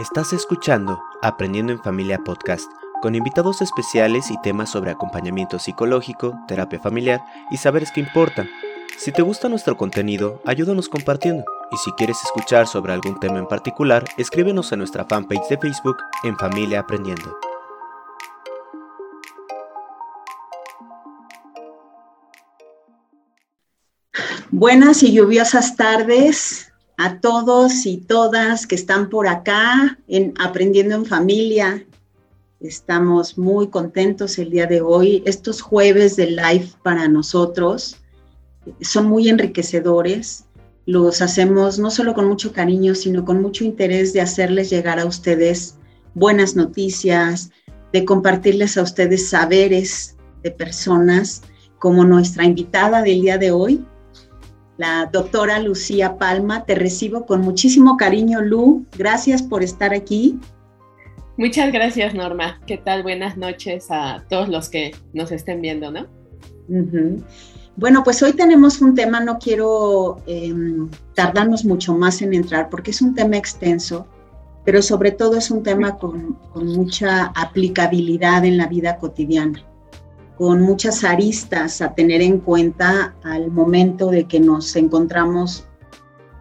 Estás escuchando Aprendiendo en Familia Podcast, con invitados especiales y temas sobre acompañamiento psicológico, terapia familiar y saberes que importan. Si te gusta nuestro contenido, ayúdanos compartiendo. Y si quieres escuchar sobre algún tema en particular, escríbenos a nuestra fanpage de Facebook en Familia Aprendiendo. Buenas y lluviosas tardes a todos y todas que están por acá en Aprendiendo en Familia. Estamos muy contentos el día de hoy. Estos jueves de live para nosotros son muy enriquecedores. Los hacemos no solo con mucho cariño, sino con mucho interés de hacerles llegar a ustedes buenas noticias, de compartirles a ustedes saberes de personas como nuestra invitada del día de hoy, la doctora Lucía Palma. Te recibo con muchísimo cariño, Lu. Gracias por estar aquí. Muchas gracias, Norma. ¿Qué tal? Buenas noches a todos los que nos estén viendo, ¿no? Bueno, pues hoy tenemos un tema, no quiero em, tardarnos mucho más en entrar porque es un tema extenso, pero sobre todo es un tema con mucha aplicabilidad en la vida cotidiana con muchas aristas a tener en cuenta al momento de que nos encontramos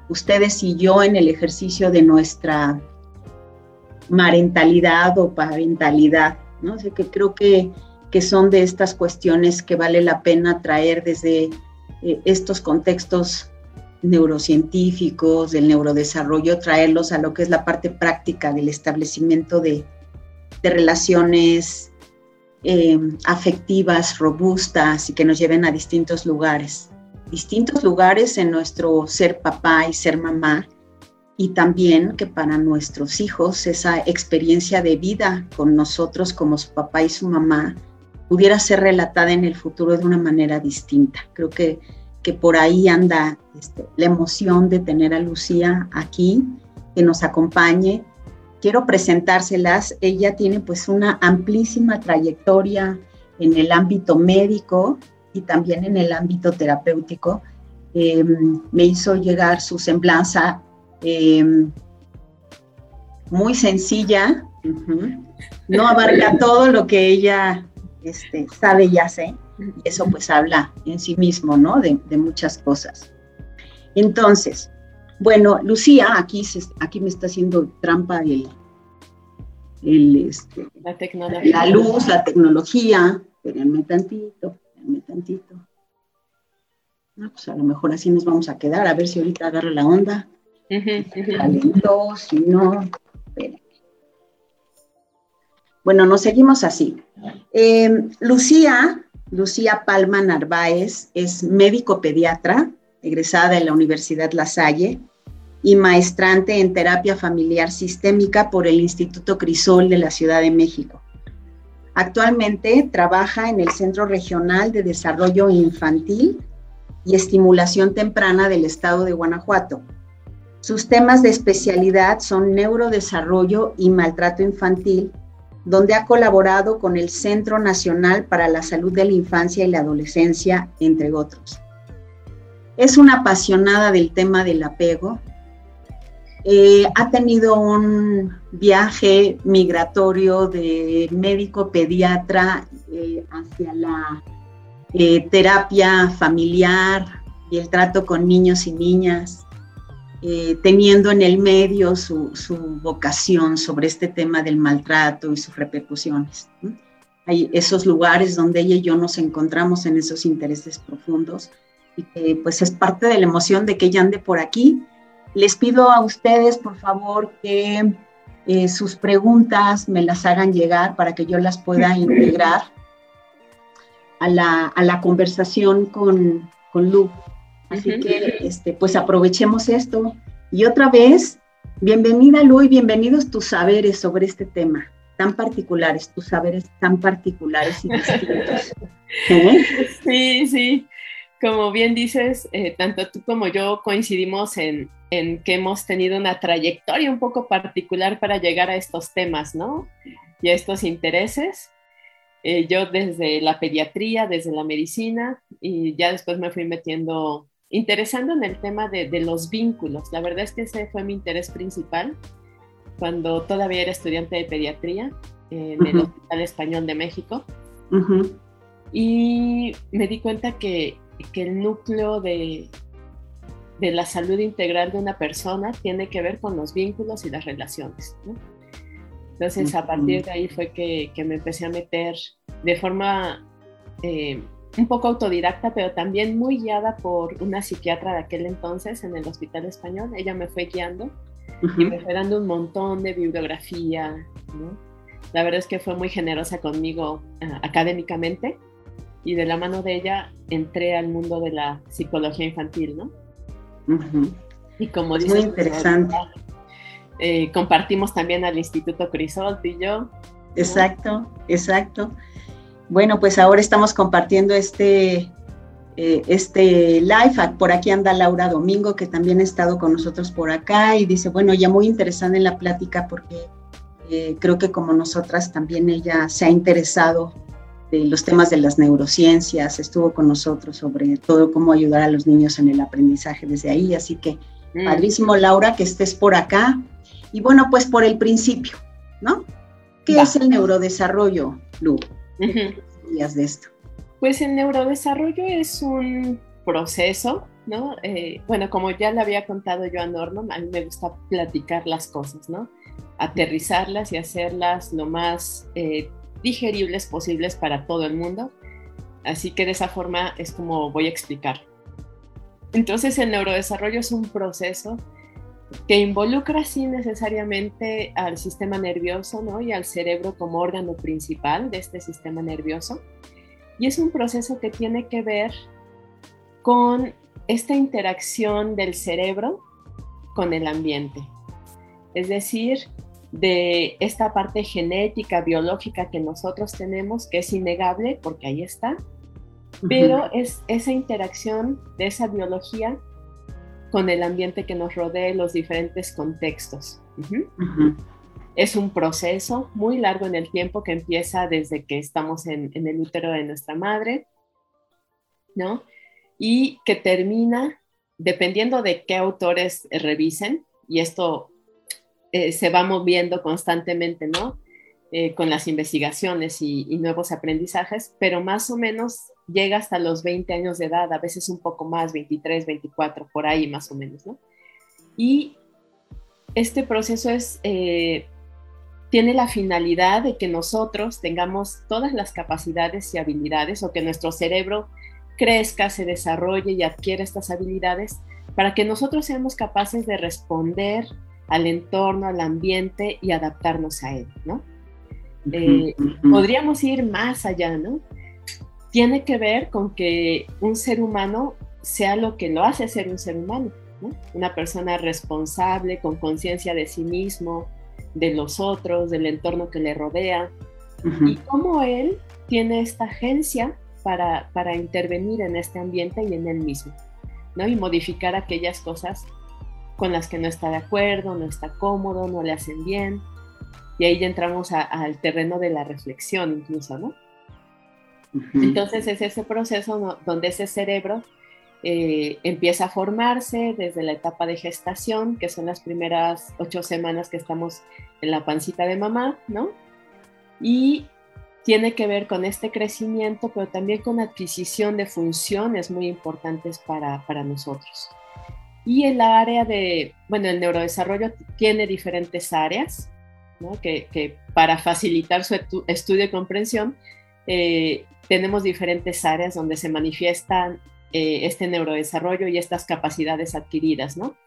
ustedes y yo en el ejercicio de nuestra marentalidad o parentalidad, ¿no? O que creo que, que, son de estas cuestiones que vale la pena traer desde eh, estos contextos neurocientíficos, del neurodesarrollo, traerlos a lo que es la parte práctica del establecimiento de, de relaciones eh, afectivas, robustas y que nos lleven a distintos lugares. Distintos lugares en nuestro ser papá y ser mamá y también que para nuestros hijos esa experiencia de vida con nosotros como su papá y su mamá pudiera ser relatada en el futuro de una manera distinta. Creo que, que por ahí anda este, la emoción de tener a Lucía aquí, que nos acompañe quiero presentárselas. Ella tiene pues una amplísima trayectoria en el ámbito médico y también en el ámbito terapéutico. Em, me hizo llegar su semblanza em, muy sencilla, no abarca todo lo que ella este, sabe y hace, eso pues habla en sí mismo, ¿no? De, muchas cosas. Entonces, bueno, Lucía, aquí, aquí me está haciendo trampa el, este, la, luz, la tecnología. Espérenme tantito, espérenme tantito. pues a lo mejor así nos vamos a quedar, a ver si ahorita agarra la onda. Calentó, si no, Bueno, nos seguimos así. Em, Lucía, Lucía Palma Narváez, es médico pediatra, egresada de la Universidad La Salle y maestrante en terapia familiar sistémica por el Instituto Crisol de la Ciudad de México. Actualmente trabaja en el Centro Regional de Desarrollo Infantil y Estimulación Temprana del Estado de Guanajuato. Sus temas de especialidad son neurodesarrollo y maltrato infantil, donde ha colaborado con el Centro Nacional para la Salud de la Infancia y la Adolescencia, entre otros. Es una apasionada del tema del apego, eh, ha tenido un viaje migratorio de médico pediatra eh, hacia la eh, terapia familiar y el trato con niños y niñas, teniendo en el medio su, vocación sobre este tema del maltrato y sus repercusiones. Hay esos lugares donde ella y yo nos encontramos en esos intereses profundos y que pues es parte de la emoción de que ella ande por aquí les pido a ustedes, por favor, que eh, sus preguntas me las hagan llegar para que yo las pueda integrar a la, conversación con, con Lu. Así que, este, pues aprovechemos esto. Y otra vez, bienvenida Lu y bienvenidos tus saberes sobre este tema tan particulares, tus saberes tan particulares y distintos. ¿Eh? Sí, sí. Como bien dices, eh, tanto tú como yo coincidimos en, en que hemos tenido una trayectoria un poco particular para llegar a estos temas, ¿no? Y a estos intereses. Eh, yo desde la pediatría, desde la medicina, y ya después me fui metiendo, interesando en el tema de, los vínculos. La verdad es que ese fue mi interés principal. cuando todavía era estudiante de pediatría en el Hospital Español de México. Y me di cuenta que, que el núcleo de, de, la salud integral de una persona tiene que ver con los vínculos y las relaciones. Entonces, a partir de ahí fue que, que me empecé a meter de forma eh, un poco autodidacta, pero también muy guiada por una psiquiatra de aquel entonces en el Hospital Español. Ella me fue guiando y me fue dando un montón de bibliografía. La verdad es que fue muy generosa conmigo ah, académicamente y de la mano de ella entré al mundo de la psicología infantil, ¿no? Y como dices, muy interesante. Eh, compartimos también al Instituto Crisol y yo. Exacto, exacto. Bueno, pues ahora estamos compartiendo este, eh, este live. Por aquí anda Laura Domingo, que también ha estado con nosotros por acá y dice, bueno, ya muy interesante en la plática porque eh, creo que como nosotras también ella se ha interesado de los temas de las neurociencias, estuvo con nosotros sobre todo cómo ayudar a los niños en el aprendizaje desde ahí. Así que, mm. padrísimo, Laura, que estés por acá. Y bueno, pues por el principio, ¿no? ¿Qué es el neurodesarrollo, Lu? de esto? Pues el neurodesarrollo es un proceso, ¿no? Eh, bueno, como ya le había contado yo a Norman, a mí me gusta platicar las cosas, ¿no? Aterrizarlas y hacerlas lo más eh, digeribles posibles para todo el mundo. Así que de esa forma es como voy a explicar. Entonces el neurodesarrollo es un proceso que involucra sí necesariamente al sistema nervioso ¿no? y al cerebro como órgano principal de este sistema nervioso. Y es un proceso que tiene que ver con esta interacción del cerebro con el ambiente. Es decir, de esta parte genética, biológica que nosotros tenemos, que es innegable porque ahí está, pero es esa interacción de esa biología con el ambiente que nos rodea los diferentes contextos. Es un proceso muy largo en el tiempo que empieza desde que estamos en, el útero de nuestra madre, ¿no? Y que termina, dependiendo de qué autores revisen, y esto eh, se va moviendo constantemente, ¿no? Eh, con las investigaciones y, nuevos aprendizajes, pero más o menos llega hasta los 20 años de edad, a veces un poco más, 23, 24, por ahí más o menos, ¿no? Y este proceso es, eh, tiene la finalidad de que nosotros tengamos todas las capacidades y habilidades o que nuestro cerebro crezca, se desarrolle y adquiera estas habilidades para que nosotros seamos capaces de responder al entorno, al ambiente y adaptarnos a él, ¿no? Eh, podríamos ir más allá, ¿no? Tiene que ver con que un ser humano sea lo que lo hace ser un ser humano, ¿no? Una persona responsable, con conciencia de sí mismo, de los otros, del entorno que le rodea, y cómo él tiene esta agencia para, para intervenir en este ambiente y en él mismo, ¿no? Y modificar aquellas cosas con las que no está de acuerdo, no está cómodo, no le hacen bien, y ahí ya entramos al terreno de la reflexión incluso, ¿no? Entonces es ese proceso donde ese cerebro eh, empieza a formarse desde la etapa de gestación, que son las primeras ocho semanas que estamos en la pancita de mamá, ¿no? Y tiene que ver con este crecimiento, pero también con adquisición de funciones muy importantes para, para nosotros. Y el área de, bueno, el neurodesarrollo tiene diferentes áreas, que, para facilitar su estudio y comprensión, eh, tenemos diferentes áreas donde se manifiestan eh, este neurodesarrollo y estas capacidades adquiridas, ¿no?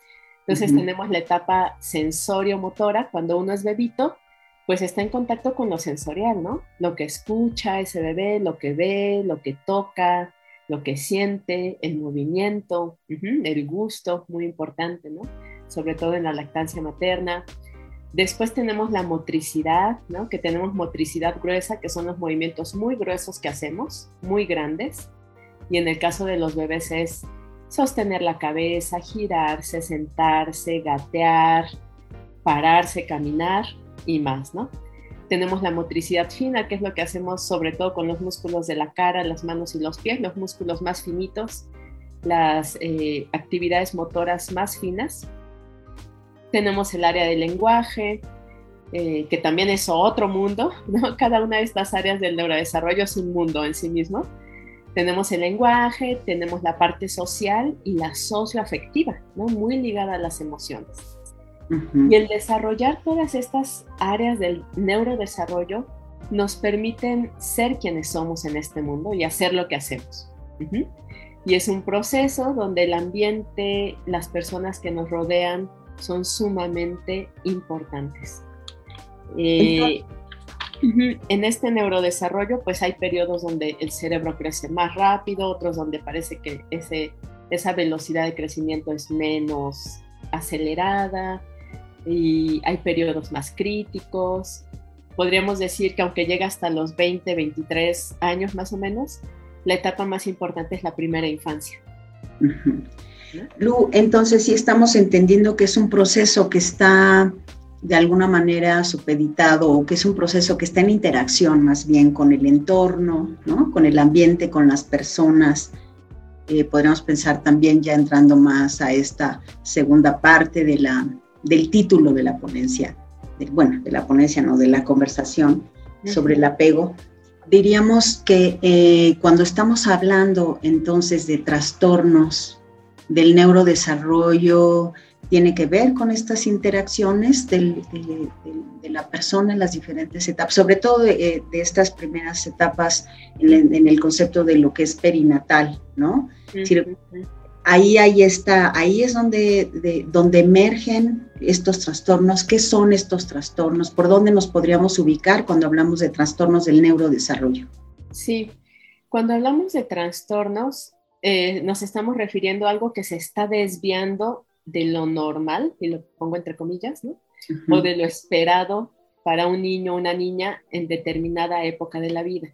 Entonces tenemos la etapa sensorio-motora, cuando uno es bebito, pues está en contacto con lo sensorial, ¿no? Lo que escucha ese bebé, lo que ve, lo que toca, lo que siente, el movimiento, el gusto, muy importante, ¿no? Sobre todo en la lactancia materna. Después tenemos la motricidad, ¿no? que tenemos motricidad gruesa, que son los movimientos muy gruesos que hacemos, muy grandes. Y en el caso de los bebés es sostener la cabeza, girarse, sentarse, gatear, pararse, caminar y más, ¿no? Tenemos la motricidad fina, que es lo que hacemos sobre todo con los músculos de la cara, las manos y los pies, los músculos más finitos, las eh, actividades motoras más finas tenemos el área del lenguaje, eh, que también es otro mundo, ¿no? Cada una de estas áreas del neurodesarrollo es un mundo en sí mismo. Tenemos el lenguaje, tenemos la parte social y la socioafectiva, ¿no? Muy ligada a las emociones. Y el desarrollar todas estas áreas del neurodesarrollo nos permiten ser quienes somos en este mundo y hacer lo que hacemos. Y es un proceso donde el ambiente, las personas que nos rodean son sumamente importantes. Eh, en este neurodesarrollo, pues hay periodos donde el cerebro crece más rápido, otros donde parece que ese, esa velocidad de crecimiento es menos acelerada y hay periodos más críticos. Podríamos decir que aunque llega hasta los 20, 23 años más o menos, la etapa más importante es la primera infancia. Lu, entonces sí estamos entendiendo que es un proceso que está de alguna manera supeditado o que es un proceso que está en interacción más bien con el entorno, ¿no? con el ambiente, con las personas. Eh, podríamos pensar también ya entrando más a esta segunda parte de la, del título de la ponencia, bueno, de la ponencia, no, de la conversación sobre el apego. Diríamos que eh, cuando estamos hablando entonces de trastornos del neurodesarrollo, tiene que ver con estas interacciones de, la persona en las diferentes etapas, sobre todo de, eh, estas primeras etapas en, el concepto de lo que es perinatal, ¿no? Ahí, ahí está, ahí es donde, donde emergen estos trastornos. ¿Qué son estos trastornos? ¿Por dónde nos podríamos ubicar cuando hablamos de trastornos del neurodesarrollo? Sí, cuando hablamos de trastornos, eh, nos estamos refiriendo a algo que se está desviando de lo normal, y lo pongo entre comillas, ¿no? O de lo esperado para un niño o una niña en determinada época de la vida.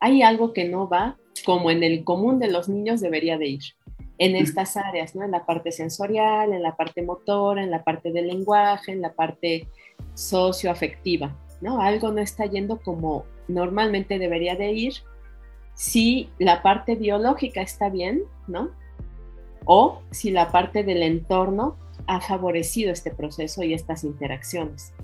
Hay algo que no va como en el común de los niños debería de ir en estas áreas, ¿no? En la parte sensorial, en la parte motora, en la parte del lenguaje, en la parte socioafectiva, ¿no? Algo no está yendo como normalmente debería de ir si la parte biológica está bien, ¿no? o si la parte del entorno ha favorecido este proceso y estas interacciones.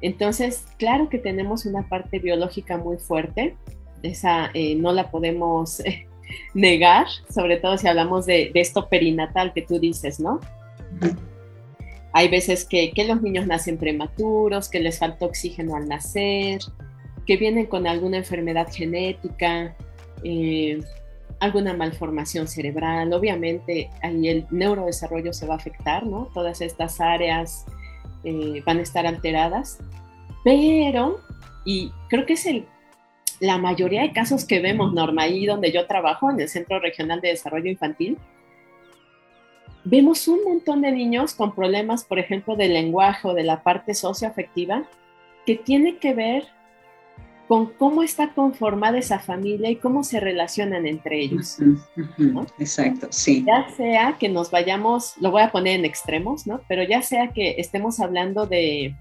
Entonces, claro que tenemos una parte biológica muy fuerte, esa eh, no la podemos eh, negar, sobre todo si hablamos de, esto perinatal que tú dices, ¿no? Hay veces que, los niños nacen prematuros, que les falta oxígeno al nacer, que vienen con alguna enfermedad genética, eh, alguna malformación cerebral, obviamente ahí el neurodesarrollo se va a afectar, ¿no? Todas estas áreas eh, van a estar alteradas, pero, y creo que es el, la mayoría de casos que vemos, Norma, ahí donde yo trabajo, en el Centro Regional de Desarrollo Infantil, vemos un montón de niños con problemas, por ejemplo, del lenguaje o de la parte socioafectiva, que tiene que ver con cómo está conformada esa familia y cómo se relacionan entre ellos. Exacto, sí. Ya sea que nos vayamos, lo voy a poner en extremos, ¿no? Pero ya sea que estemos hablando de,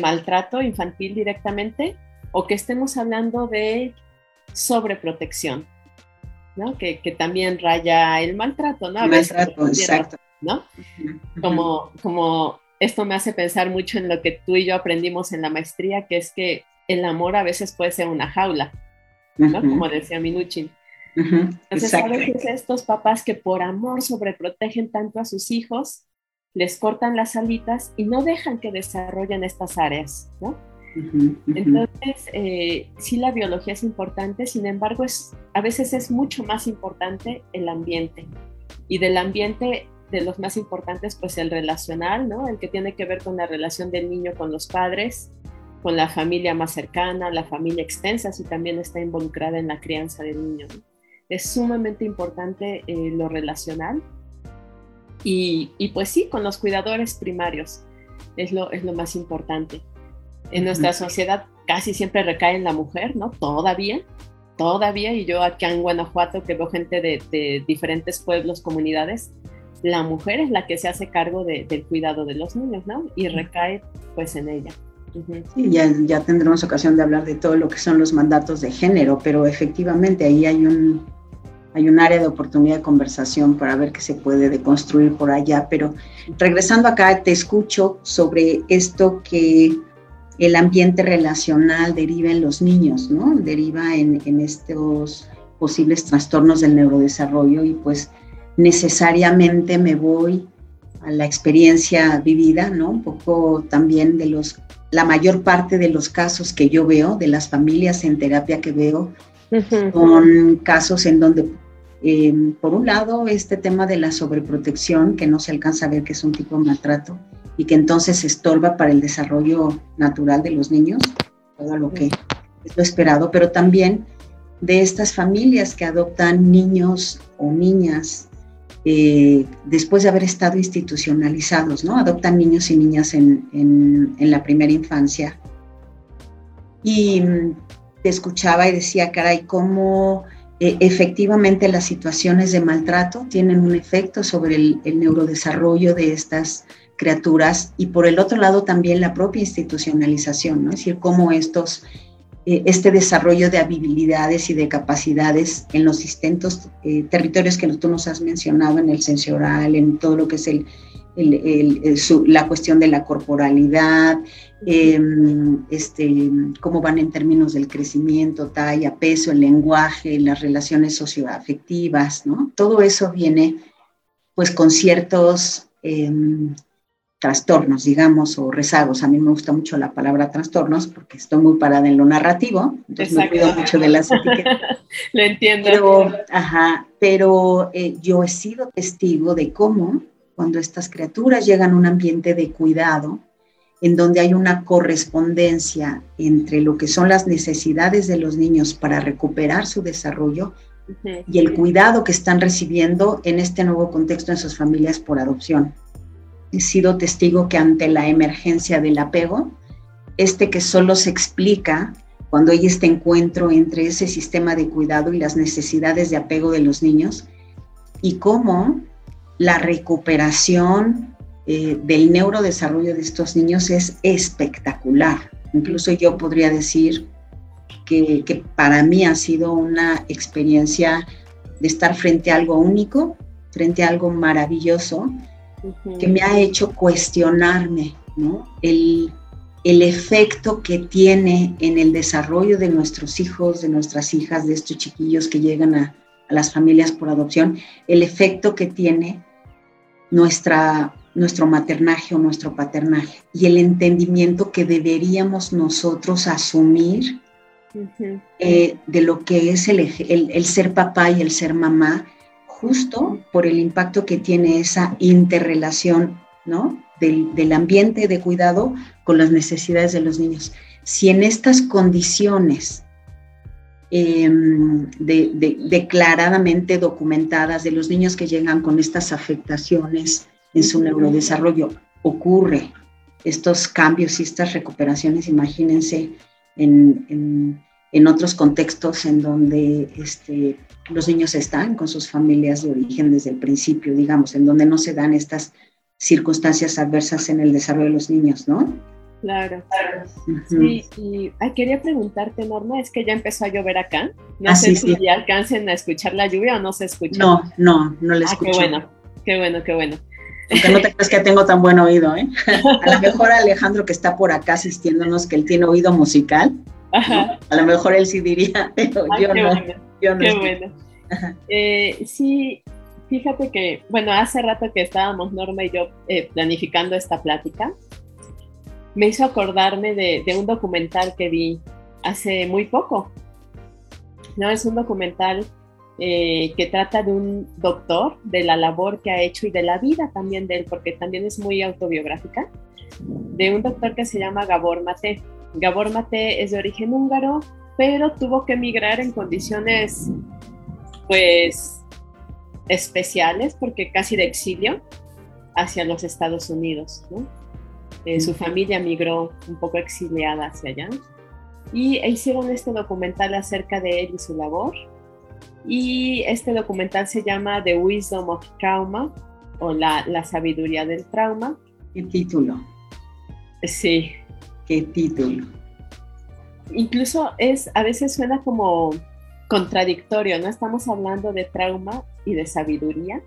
maltrato infantil directamente o que estemos hablando de sobreprotección, ¿no? Que, también raya el maltrato, ¿no? maltrato, exacto. ¿No? Como, como esto me hace pensar mucho en lo que tú y yo aprendimos en la maestría, que es que el amor a veces puede ser una jaula, ¿no? Como decía Minuchin. Entonces, a veces estos papás que por amor sobreprotegen tanto a sus hijos, les cortan las alitas y no dejan que desarrollen estas áreas, ¿no? Entonces, eh, sí la biología es importante, sin embargo, es, a veces es mucho más importante el ambiente. Y del ambiente, de los más importantes, pues el relacional, ¿no? El que tiene que ver con la relación del niño con los padres, con la familia más cercana, la familia extensa, si también está involucrada en la crianza del niño. Es sumamente importante eh, lo relacional y, y, pues sí, con los cuidadores primarios es lo, es lo más importante. En nuestra sociedad casi siempre recae en la mujer, ¿no? Todavía, todavía, y yo aquí en Guanajuato que veo gente de, de diferentes pueblos, comunidades, la mujer es la que se hace cargo de, del cuidado de los niños, ¿no? Y recae pues en ella ya, ya tendremos ocasión de hablar de todo lo que son los mandatos de género, pero efectivamente ahí hay un, hay un área de oportunidad de conversación para ver qué se puede deconstruir por allá. Pero regresando acá, te escucho sobre esto que el ambiente relacional deriva en los niños, ¿no? Deriva en, en estos posibles trastornos del neurodesarrollo y pues necesariamente me voy a la experiencia vivida, ¿no? Un poco también de los, la mayor parte de los casos que yo veo, de las familias en terapia que veo, son casos en donde, eh, por un lado, este tema de la sobreprotección, que no se alcanza a ver que es un tipo de maltrato y que entonces estorba para el desarrollo natural de los niños, todo lo que es lo esperado, pero también de estas familias que adoptan niños o niñas eh, después de haber estado institucionalizados, ¿no? Adoptan niños y niñas en, en, la primera infancia. Y mm, te escuchaba y decía, caray, cómo eh, efectivamente las situaciones de maltrato tienen un efecto sobre el, el neurodesarrollo de estas criaturas y por el otro lado también la propia institucionalización, ¿no? Es decir, cómo estos eh, este desarrollo de habilidades y de capacidades en los distintos eh, territorios que tú nos has mencionado, en el sensorial, en todo lo que es el, la cuestión de la corporalidad, em, este, cómo van en términos del crecimiento, talla, peso, el lenguaje, las relaciones socioafectivas, ¿no? Todo eso viene pues con ciertos em, trastornos, digamos, o rezagos. A mí me gusta mucho la palabra trastornos porque estoy muy parada en lo narrativo, entonces me cuido mucho de las etiquetas. lo entiendo. Pero, ajá, pero eh, yo he sido testigo de cómo cuando estas criaturas llegan a un ambiente de cuidado, en donde hay una correspondencia entre lo que son las necesidades de los niños para recuperar su desarrollo y el cuidado que están recibiendo en este nuevo contexto en sus familias por adopción he sido testigo que ante la emergencia del apego, este que solo se explica cuando hay este encuentro entre ese sistema de cuidado y las necesidades de apego de los niños, y cómo la recuperación eh, del neurodesarrollo de estos niños es espectacular. Incluso yo podría decir que, que para mí ha sido una experiencia de estar frente a algo único, frente a algo maravilloso, que me ha hecho cuestionarme el, efecto que tiene en el desarrollo de nuestros hijos, de nuestras hijas, de estos chiquillos que llegan a, las familias por adopción, el efecto que tiene nuestra, nuestro maternaje o nuestro paternaje y el entendimiento que deberíamos nosotros asumir eh, de lo que es el, el, ser papá y el ser mamá justo por el impacto que tiene esa interrelación, ¿no? Del, ambiente de cuidado con las necesidades de los niños. Si en estas condiciones em, declaradamente documentadas de los niños que llegan con estas afectaciones en su neurodesarrollo ocurre estos cambios y estas recuperaciones, imagínense en, en otros contextos en donde este, los niños están con sus familias de origen desde el principio, digamos, en donde no se dan estas circunstancias adversas en el desarrollo de los niños, ¿no? Claro. Sí, y quería preguntarte, Norma, es que ya empezó a llover acá. No ah, sé si ya alcancen a escuchar la lluvia o no se escucha. No, no, no la escucho. Ah, qué bueno, qué bueno, qué bueno. Aunque no te creas que tengo tan buen oído, ¿eh? A lo mejor Alejandro que está por acá asistiéndonos, que él tiene oído musical, a lo mejor él sí diría, pero yo no. Yo no qué bueno. Eh, sí, fíjate que, bueno, hace rato que estábamos Norma y yo eh, planificando esta plática, me hizo acordarme de, un documental que vi hace muy poco. No, es un documental eh, que trata de un doctor, de la labor que ha hecho y de la vida también de él, porque también es muy autobiográfica, de un doctor que se llama Gabor Mate. Gabor Mate es de origen húngaro, pero tuvo que emigrar en condiciones pues especiales, porque casi de exilio, hacia los Estados Unidos. Eh, su familia migró un poco exiliada hacia allá y e hicieron este documental acerca de él y su labor. Y este documental se llama The Wisdom of Trauma o la, la sabiduría del trauma. ¿Qué título? Sí. ¿Qué título? Incluso es, a veces suena como contradictorio, ¿no? Estamos hablando de trauma y de sabiduría,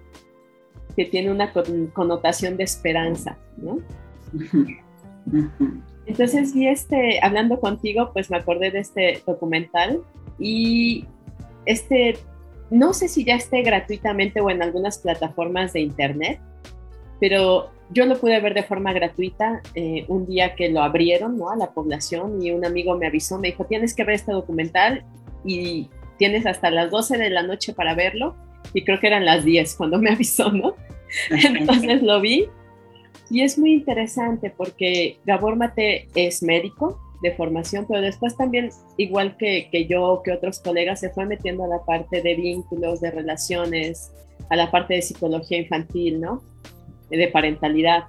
que tiene una connotación de esperanza, ¿no? Entonces vi este, hablando contigo, pues me acordé de este documental y este, no sé si ya esté gratuitamente o en algunas plataformas de internet, pero yo lo pude ver de forma gratuita eh, un día que lo abrieron ¿no? a la población y un amigo me avisó, me dijo, tienes que ver este documental y tienes hasta las 12 de la noche para verlo y creo que eran las 10 cuando me avisó, ¿no? Entonces lo vi y es muy interesante porque Gabor Mate es médico de formación, pero después también, igual que, que yo, que otros colegas, se fue metiendo a la parte de vínculos, de relaciones, a la parte de psicología infantil, ¿no? De parentalidad.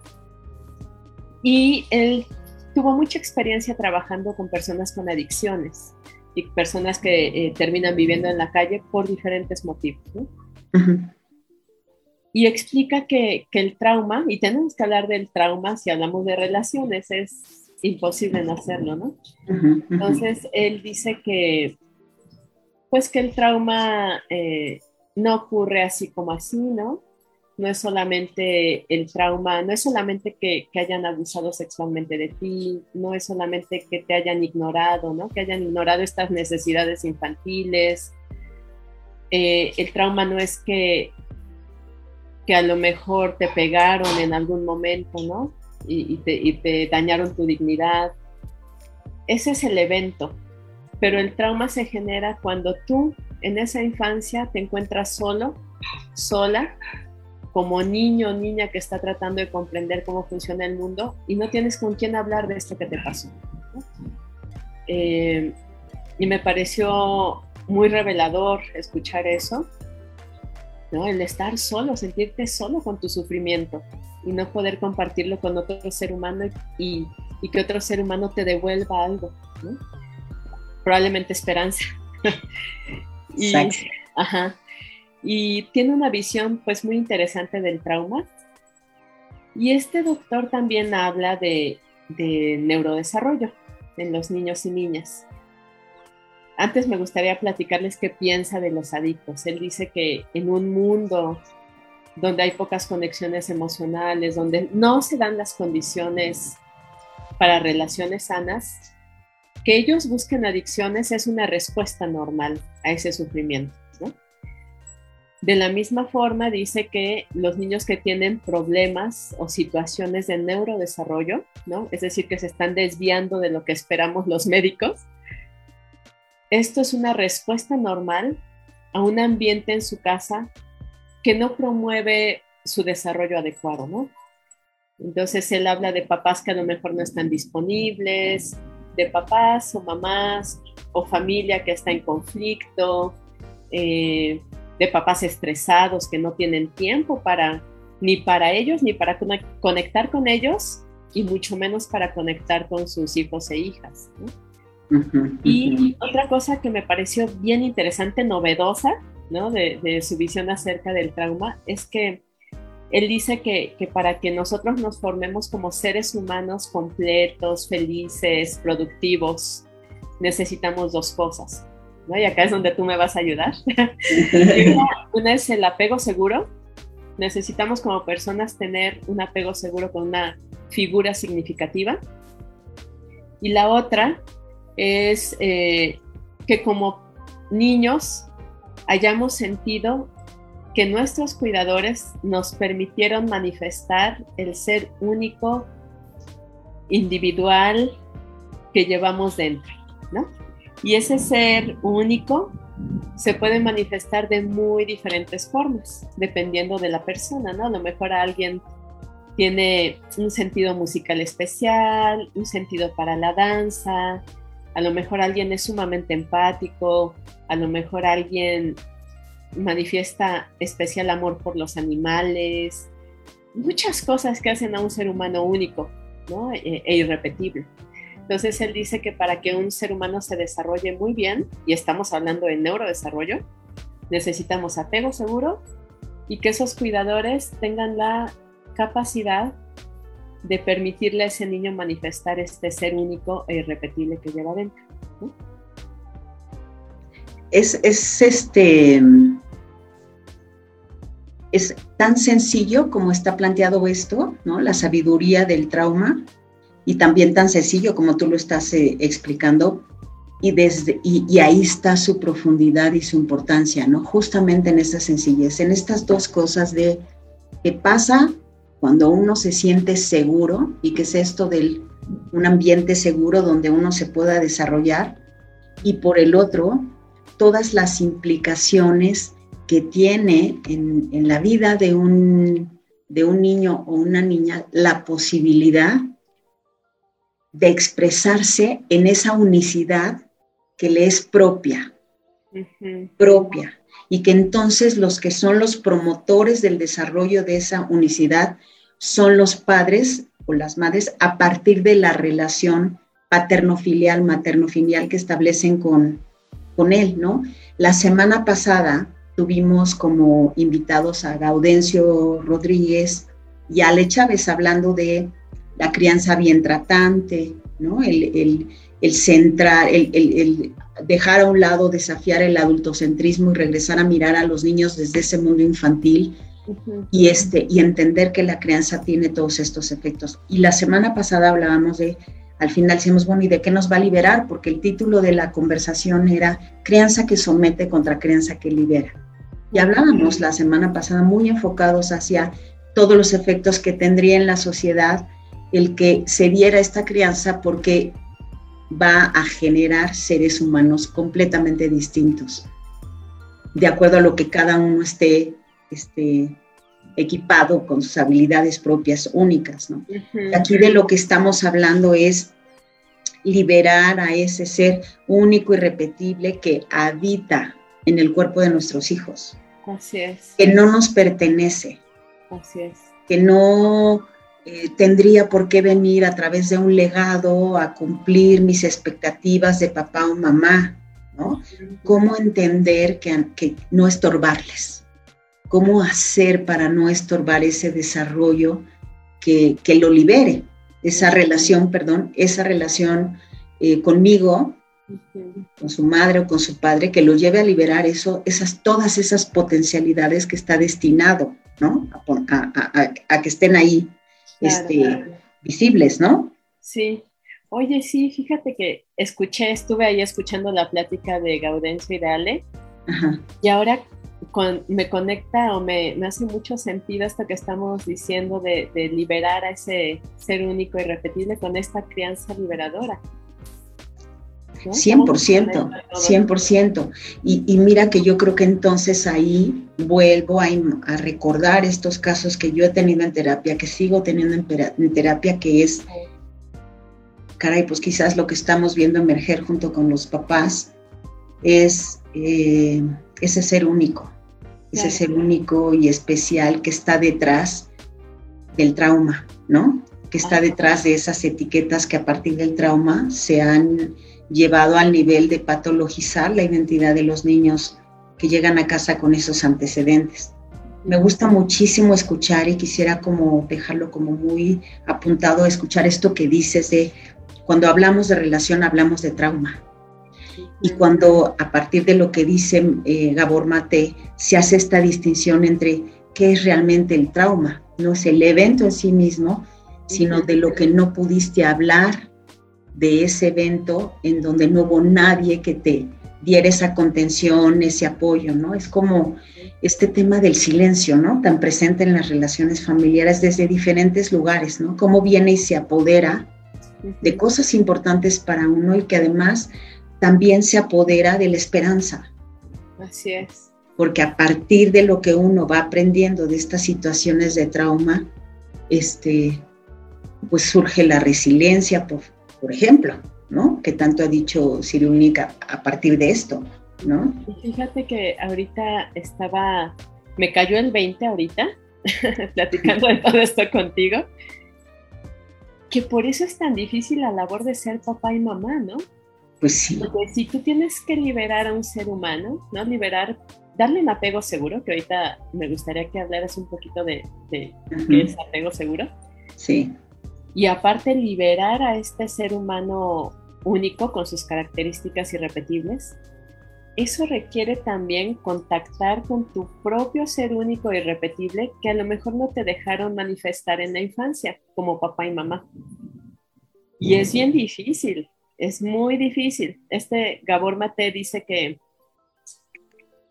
Y él tuvo mucha experiencia trabajando con personas con adicciones y personas que eh, terminan viviendo en la calle por diferentes motivos. ¿no? Y explica que, que, el trauma, y tenemos que hablar del trauma si hablamos de relaciones, es imposible no hacerlo, ¿no? Entonces, él dice que, pues que el trauma eh, no ocurre así como así, ¿no? No es solamente el trauma, no es solamente que, que, hayan abusado sexualmente de ti, no es solamente que te hayan ignorado, ¿no? Que hayan ignorado estas necesidades infantiles. Eh, el trauma no es que, que a lo mejor te pegaron en algún momento, ¿no? y, te, dañaron tu dignidad. Ese es el evento, pero el trauma se genera cuando tú en esa infancia te encuentras solo, sola, como niño o niña que está tratando de comprender cómo funciona el mundo y no tienes con quién hablar de esto que te pasó. Eh, y me pareció muy revelador escuchar eso, ¿no? el estar solo, sentirte solo con tu sufrimiento y no poder compartirlo con otro ser humano y, y que otro ser humano te devuelva algo, ¿no? probablemente esperanza. y, ajá, y tiene una visión pues muy interesante del trauma. Y este doctor también habla de, de neurodesarrollo en los niños y niñas. Antes me gustaría platicarles qué piensa de los adictos. Él dice que en un mundo donde hay pocas conexiones emocionales, donde no se dan las condiciones para relaciones sanas, que ellos busquen adicciones es una respuesta normal a ese sufrimiento. De la misma forma, dice que los niños que tienen problemas o situaciones de neurodesarrollo, ¿no? es decir, que se están desviando de lo que esperamos los médicos, esto es una respuesta normal a un ambiente en su casa que no promueve su desarrollo adecuado, ¿no? Entonces él habla de papás que a lo mejor no están disponibles, de papás o mamás o familia que está en conflicto, eh, de papás estresados que no tienen tiempo para ni para ellos ni para conectar con ellos y mucho menos para conectar con sus hijos e hijas. y otra cosa que me pareció bien interesante, novedosa, de, su visión acerca del trauma, es que él dice que, para que nosotros nos formemos como seres humanos completos, felices, productivos, necesitamos dos cosas. ¿No? Y acá es donde tú me vas a ayudar. una, es el apego seguro. Necesitamos como personas tener un apego seguro con una figura significativa. Y la otra es eh, que como niños hayamos sentido que nuestros cuidadores nos permitieron manifestar el ser único, individual que llevamos dentro, ¿no? Y ese ser único se puede manifestar de muy diferentes formas, dependiendo de la persona, ¿no? A lo mejor alguien tiene un sentido musical especial, un sentido para la danza, a lo mejor alguien es sumamente empático, a lo mejor alguien manifiesta especial amor por los animales, muchas cosas que hacen a un ser humano único ¿no? e, e irrepetible. Entonces él dice que para que un ser humano se desarrolle muy bien, y estamos hablando de neurodesarrollo, necesitamos apego seguro y que esos cuidadores tengan la capacidad de permitirle a ese niño manifestar este ser único e irrepetible que lleva dentro. es, es este es tan sencillo como está planteado esto, ¿no? La sabiduría del trauma y también tan sencillo como tú lo estás eh, explicando y, desde, y, ahí está su profundidad y su importancia, ¿no? Justamente en esta sencillez, en estas dos cosas de qué pasa cuando uno se siente seguro y que es esto del un ambiente seguro donde uno se pueda desarrollar y por el otro todas las implicaciones que tiene en, la vida de un, de un niño o una niña la posibilidad de expresarse en esa unicidad que le es propia, propia, y que entonces los que son los promotores del desarrollo de esa unicidad son los padres o las madres a partir de la relación paterno-filial, materno-filial que establecen con, con él, ¿no? La semana pasada tuvimos como invitados a Gaudencio Rodríguez y a Ale Chávez hablando de la crianza bien tratante, ¿no? El, centrar, el, dejar a un lado, desafiar el adultocentrismo y regresar a mirar a los niños desde ese mundo infantil y, este, y entender que la crianza tiene todos estos efectos. Y la semana pasada hablábamos de al final decimos, bueno, ¿y de qué nos va a liberar? Porque el título de la conversación era Crianza que somete contra crianza que libera. Y hablábamos la semana pasada muy enfocados hacia todos los efectos que tendría en la sociedad el que se diera esta crianza porque va a generar seres humanos completamente distintos, de acuerdo a lo que cada uno esté, esté equipado con sus habilidades propias únicas. ¿no? Aquí de lo que estamos hablando es liberar a ese ser único y repetible que habita en el cuerpo de nuestros hijos. Así es. Que no nos pertenece. Así es. Que no eh, tendría por qué venir a través de un legado a cumplir mis expectativas de papá o mamá, ¿no? ¿Cómo entender que, que no estorbarles? cómo hacer para no estorbar ese desarrollo que, lo libere, esa relación, perdón, esa relación eh, conmigo, con su madre o con su padre, que lo lleve a liberar eso, esas, todas esas potencialidades que está destinado, ¿no? A, que estén ahí este, visibles, ¿no? Sí. Oye, sí, fíjate que escuché, estuve ahí escuchando la plática de Gaudencio y de Ale, y ahora me conecta o me, hace mucho sentido esto que estamos diciendo de, liberar a ese ser único y repetible con esta crianza liberadora. 100%, 100%. Y, y, mira que yo creo que entonces ahí vuelvo a, recordar estos casos que yo he tenido en terapia, que sigo teniendo en, terapia, que es, caray, pues quizás lo que estamos viendo emerger junto con los papás es eh, ese ser único, ese ser único y especial que está detrás del trauma, ¿no? Que está detrás de esas etiquetas que a partir del trauma se han llevado al nivel de patologizar la identidad de los niños que llegan a casa con esos antecedentes. Me gusta muchísimo escuchar y quisiera como dejarlo como muy apuntado a escuchar esto que dices de cuando hablamos de relación hablamos de trauma, y cuando a partir de lo que dice eh, Gabor Mate se hace esta distinción entre qué es realmente el trauma, no es el evento en sí mismo, sino de lo que no pudiste hablar de ese evento en donde no hubo nadie que te diera esa contención, ese apoyo, ¿no? Es como este tema del silencio, ¿no? Tan presente en las relaciones familiares desde diferentes lugares, ¿no? Cómo viene y se apodera de cosas importantes para uno y que además también se apodera de la esperanza. Así es. Porque a partir de lo que uno va aprendiendo de estas situaciones de trauma, este, pues surge la resiliencia, por, ejemplo, ¿no? Que tanto ha dicho Única a partir de esto, ¿no? fíjate que ahorita estaba, me cayó el 20 ahorita, platicando de todo esto contigo, que por eso es tan difícil la labor de ser papá y mamá, ¿no? Pues sí. Porque si tú tienes que liberar a un ser humano, ¿no? Liberar, darle un apego seguro, que ahorita me gustaría que hablaras un poquito de, qué es apego seguro. Sí. Y aparte liberar a este ser humano único con sus características irrepetibles, eso requiere también contactar con tu propio ser único y repetible que a lo mejor no te dejaron manifestar en la infancia como papá y mamá. Y es bien difícil, es muy difícil. Este Gabor Mate dice que,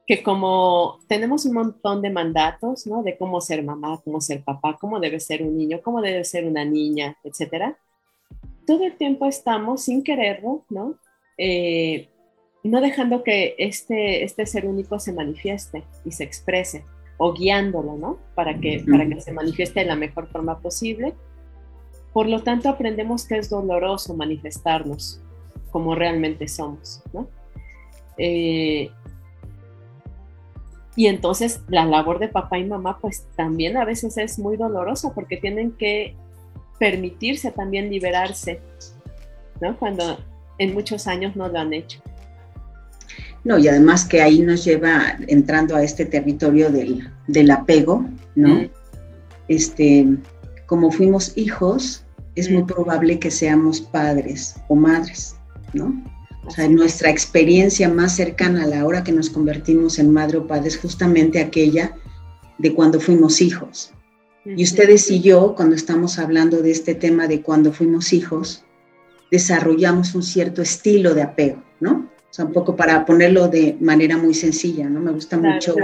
que como tenemos un montón de mandatos, ¿no? De cómo ser mamá, cómo ser papá, cómo debe ser un niño, cómo debe ser una niña, etcétera. Todo el tiempo estamos sin quererlo, ¿no? Eh, no dejando que este, este ser único se manifieste y se exprese, o guiándolo, ¿no? Para que, para que se manifieste de la mejor forma posible. Por lo tanto, aprendemos que es doloroso manifestarnos como realmente somos, ¿no? Eh, y entonces la labor de papá y mamá pues también a veces es muy dolorosa porque tienen que permitirse también liberarse, ¿no? Cuando en muchos años no lo han hecho. No, y además que ahí nos lleva entrando a este territorio del, apego, ¿no? Este, como fuimos hijos, es muy probable que seamos padres o madres, ¿no? O sea, nuestra experiencia más cercana a la hora que nos convertimos en madre o padre es justamente aquella de cuando fuimos hijos. Y ustedes y yo, cuando estamos hablando de este tema de cuando fuimos hijos, desarrollamos un cierto estilo de apego, ¿no? O sea, un poco para ponerlo de manera muy sencilla, ¿no? Me gusta mucho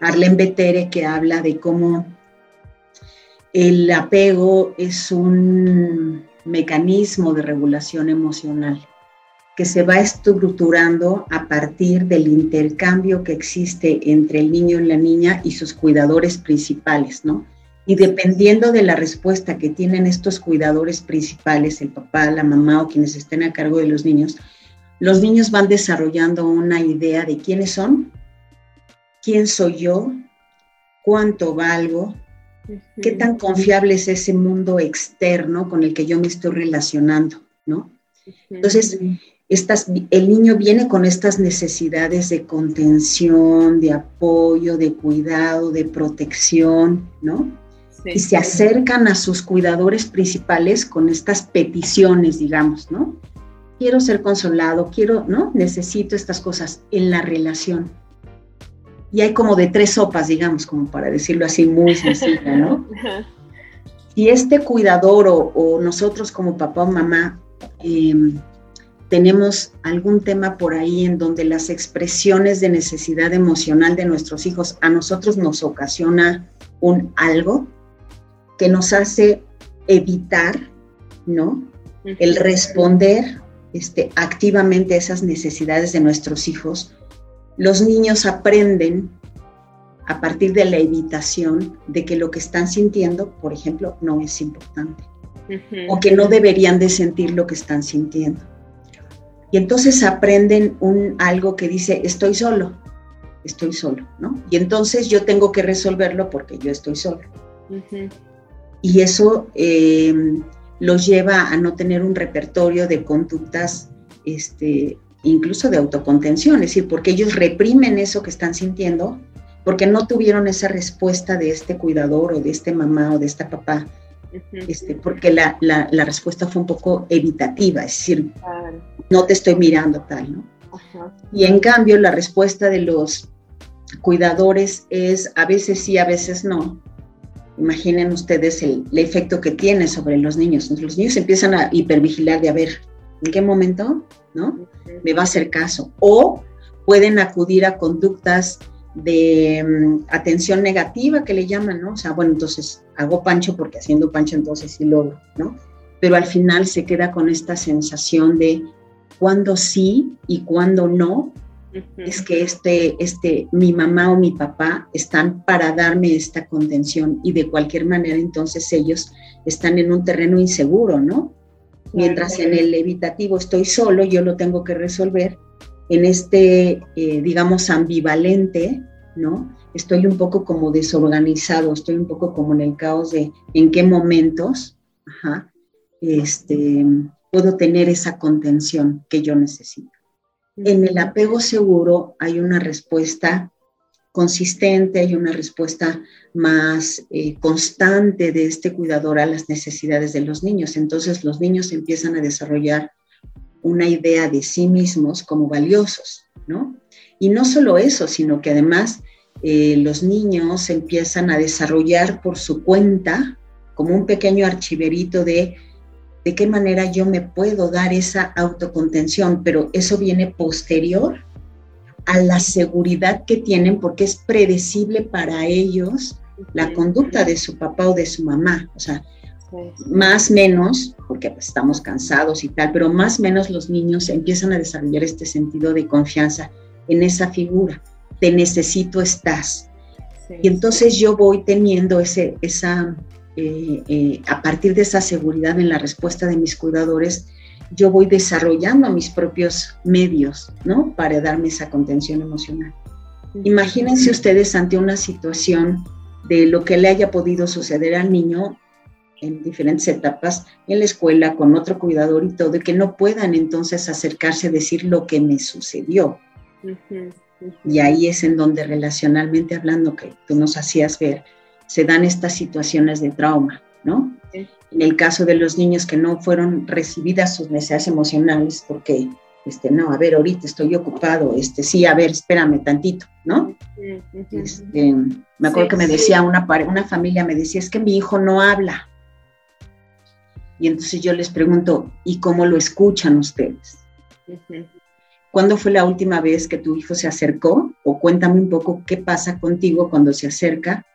Arlen Betere que habla de cómo el apego es un mecanismo de regulación emocional que se va estructurando a partir del intercambio que existe entre el niño y la niña y sus cuidadores principales, ¿no? Y dependiendo de la respuesta que tienen estos cuidadores principales, el papá, la mamá o quienes estén a cargo de los niños, los niños van desarrollando una idea de quiénes son, quién soy yo, cuánto valgo, qué tan confiable es ese mundo externo con el que yo me estoy relacionando, ¿no? Entonces, estas, el niño viene con estas necesidades de contención, de apoyo, de cuidado, de protección, ¿no? Y se acercan a sus cuidadores principales con estas peticiones, digamos, ¿no? quiero ser consolado, quiero, ¿no? Necesito estas cosas en la relación. Y hay como de tres sopas, digamos, como para decirlo así muy sencilla, ¿no? Y este cuidador o, nosotros como papá o mamá em, tenemos algún tema por ahí en donde las expresiones de necesidad emocional de nuestros hijos a nosotros nos ocasiona un algo que nos hace evitar, ¿no? El responder este, activamente esas necesidades de nuestros hijos, los niños aprenden a partir de la evitación de que lo que están sintiendo, por ejemplo, no es importante o que no deberían de sentir lo que están sintiendo. Y entonces aprenden un, algo que dice, estoy solo, estoy solo, ¿no? Y entonces yo tengo que resolverlo porque yo estoy solo. Y eso eh, los lleva a no tener un repertorio de conductas, este, incluso de autocontención, es decir, porque ellos reprimen eso que están sintiendo, porque no tuvieron esa respuesta de este cuidador o de este mamá o de esta papá, este, porque la, respuesta fue un poco evitativa, es decir, no te estoy mirando tal, ¿no? Y en cambio la respuesta de los cuidadores es a veces sí, a veces no, Imaginen ustedes el, efecto que tiene sobre los niños. Los niños empiezan a hipervigilar de a ver, ¿en qué momento no me va a hacer caso? O pueden acudir a conductas de mm, atención negativa que le llaman, ¿no? O sea, bueno, entonces hago pancho porque haciendo pancho entonces sí logro, ¿no? Pero al final se queda con esta sensación de cuándo sí y cuándo no, es que este, este, mi mamá o mi papá están para darme esta contención y de cualquier manera entonces ellos están en un terreno inseguro, ¿no? Mientras en el evitativo estoy solo, yo lo tengo que resolver, en este, eh, digamos, ambivalente, ¿no? Estoy un poco como desorganizado, estoy un poco como en el caos de en qué momentos, este, puedo tener esa contención que yo necesito. En el apego seguro hay una respuesta consistente, hay una respuesta más eh, constante de este cuidador a las necesidades de los niños. Entonces los niños empiezan a desarrollar una idea de sí mismos como valiosos, ¿no? Y no solo eso, sino que además eh, los niños empiezan a desarrollar por su cuenta como un pequeño archiverito de de qué manera yo me puedo dar esa autocontención, pero eso viene posterior a la seguridad que tienen porque es predecible para ellos la conducta de su papá o de su mamá. O sea, más menos, porque pues, estamos cansados y tal, pero más menos los niños empiezan a desarrollar este sentido de confianza en esa figura. Te necesito, estás. Y entonces yo voy teniendo ese, esa eh, eh, a partir de esa seguridad en la respuesta de mis cuidadores, yo voy desarrollando mis propios medios, ¿no? Para darme esa contención emocional. Imagínense ustedes ante una situación de lo que le haya podido suceder al niño en diferentes etapas, en la escuela, con otro cuidador y todo, y que no puedan entonces acercarse a decir lo que me sucedió. Y ahí es en donde relacionalmente hablando, que tú nos hacías ver, se dan estas situaciones de trauma, ¿no? En el caso de los niños que no fueron recibidas sus necesidades emocionales, porque, este, no, a ver, ahorita estoy ocupado, este, sí, a ver, espérame tantito, ¿no? Este, me acuerdo que me decía una, una familia, me decía, es que mi hijo no habla. Y entonces yo les pregunto, ¿y cómo lo escuchan ustedes? ¿Cuándo fue la última vez que tu hijo se acercó? O cuéntame un poco qué pasa contigo cuando se acerca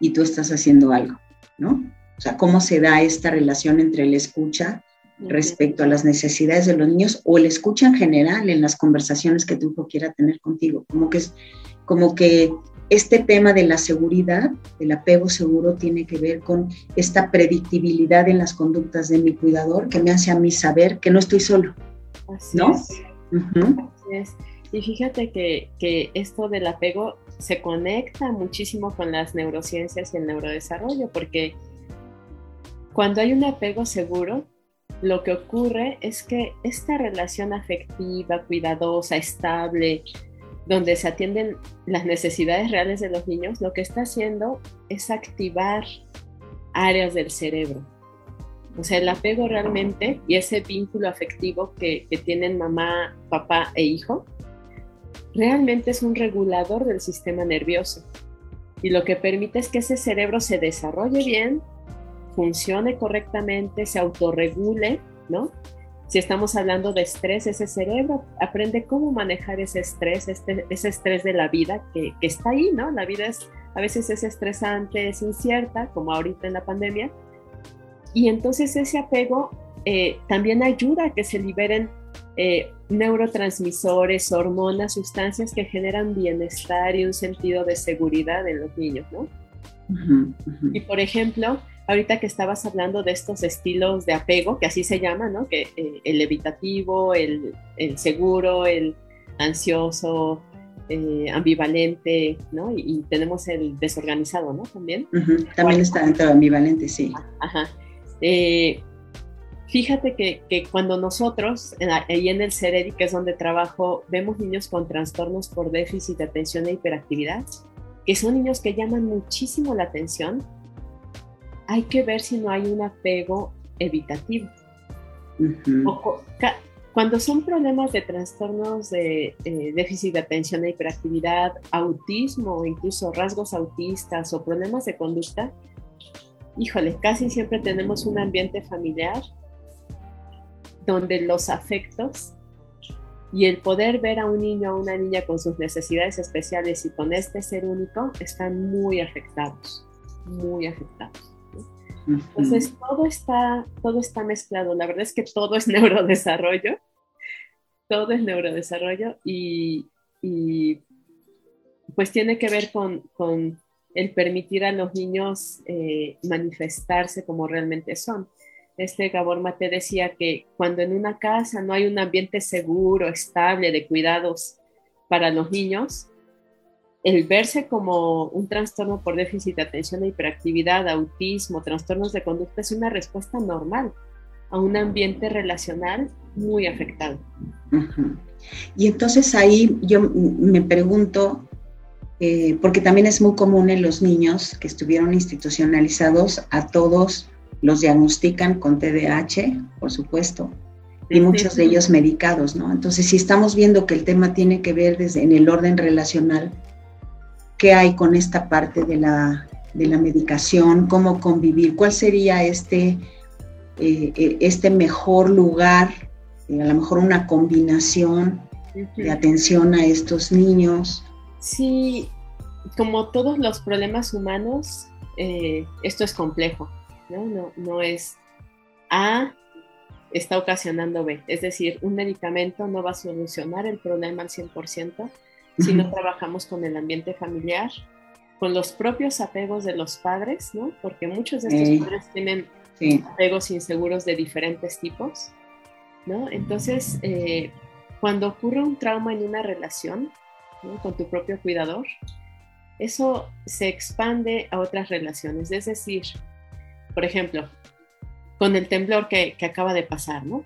y tú estás haciendo algo, ¿no? O sea, cómo se da esta relación entre el escucha respecto a las necesidades de los niños o el escucha en general en las conversaciones que tu hijo quiera tener contigo. Como que como que este tema de la seguridad, del apego seguro, tiene que ver con esta predictibilidad en las conductas de mi cuidador que me hace a mí saber que no estoy solo. Así ¿no? Es. es. Y fíjate que, que esto del apego se conecta muchísimo con las neurociencias y el neurodesarrollo, porque cuando hay un apego seguro, lo que ocurre es que esta relación afectiva, cuidadosa, estable, donde se atienden las necesidades reales de los niños, lo que está haciendo es activar áreas del cerebro. O sea, el apego realmente y ese vínculo afectivo que, tienen mamá, papá e hijo, realmente es un regulador del sistema nervioso y lo que permite es que ese cerebro se desarrolle bien, funcione correctamente, se autorregule, ¿no? Si estamos hablando de estrés, ese cerebro aprende cómo manejar ese estrés, este, ese estrés de la vida que, que está ahí, ¿no? La vida es, a veces es estresante, es incierta, como ahorita en la pandemia. Y entonces ese apego eh, también ayuda a que se liberen eh, neurotransmisores, hormonas, sustancias que generan bienestar y un sentido de seguridad en los niños, ¿no? Y por ejemplo, ahorita que estabas hablando de estos estilos de apego, que así se llama, ¿no? Que eh, el evitativo, el, seguro, el ansioso, eh, ambivalente, ¿no? Y, tenemos el desorganizado, ¿no? También. También está dentro de ambivalente, sí. Ajá. Fíjate que, cuando nosotros, ahí en el CEREDI, que es donde trabajo, vemos niños con trastornos por déficit de atención e hiperactividad, que son niños que llaman muchísimo la atención, hay que ver si no hay un apego evitativo. cuando son problemas de trastornos de eh, déficit de atención e hiperactividad, autismo o incluso rasgos autistas o problemas de conducta, híjole, casi siempre tenemos un ambiente familiar donde los afectos y el poder ver a un niño o una niña con sus necesidades especiales y con este ser único están muy afectados, muy afectados. Entonces todo está, todo está mezclado. La verdad es que todo es neurodesarrollo, todo es neurodesarrollo y, pues tiene que ver con, el permitir a los niños eh, manifestarse como realmente son. Este Gabor Mate decía que cuando en una casa no hay un ambiente seguro, estable, de cuidados para los niños, el verse como un trastorno por déficit de atención e hiperactividad, autismo, trastornos de conducta es una respuesta normal a un ambiente relacional muy afectado. Y entonces ahí yo me pregunto, eh, porque también es muy común en los niños que estuvieron institucionalizados, a todos los diagnostican con TDAH, por supuesto, y muchos de ellos medicados, ¿no? Entonces, si estamos viendo que el tema tiene que ver desde en el orden relacional, ¿qué hay con esta parte de la, de la medicación? ¿Cómo convivir? ¿Cuál sería este, eh, eh, este mejor lugar? Eh, a lo mejor una combinación de atención a estos niños. Sí, como todos los problemas humanos, esto es complejo, ¿no? No, no es A está ocasionando B. Es decir, un medicamento no va a solucionar el problema al 100% si no trabajamos con el ambiente familiar, con los propios apegos de los padres, ¿no? Porque muchos de estos padres tienen apegos inseguros de diferentes tipos, ¿no? Entonces, eh, cuando ocurre un trauma en una relación con tu propio cuidador, eso se expande a otras relaciones. Es decir, por ejemplo, con el temblor que, acaba de pasar, ¿no?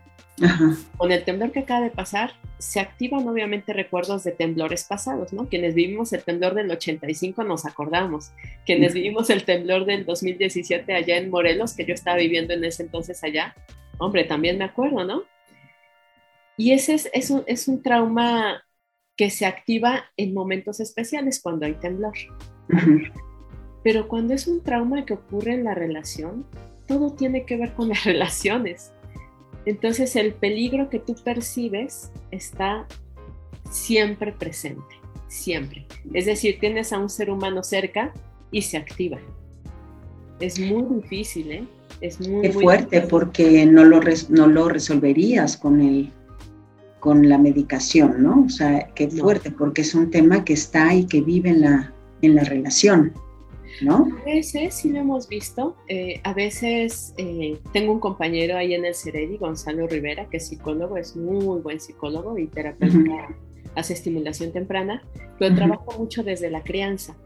Con el temblor que acaba de pasar, se activan obviamente recuerdos de temblores pasados, ¿no? Quienes vivimos el temblor del 85 nos acordamos. Quienes vivimos el temblor del 2017 allá en Morelos, que yo estaba viviendo en ese entonces allá, hombre, también me acuerdo, ¿no? Y ese es, es, un, es un trauma que se activa en momentos especiales cuando hay temblor. Pero cuando es un trauma que ocurre en la relación, todo tiene que ver con las relaciones. Entonces el peligro que tú percibes está siempre presente, siempre. Es decir, tienes a un ser humano cerca y se activa. Es muy difícil, ¿eh? Es muy, Qué fuerte, porque no lo, no lo resolverías con, el, con la medicación, ¿no? O sea, qué fuerte, porque es un tema que está y que vive en la, en la relación. A veces sí lo hemos visto. Eh, a veces eh, tengo un compañero ahí en el Ceredi, Gonzalo Rivera, que es psicólogo, es muy buen psicólogo y terapeuta, hace estimulación temprana, pero trabaja mucho desde la crianza.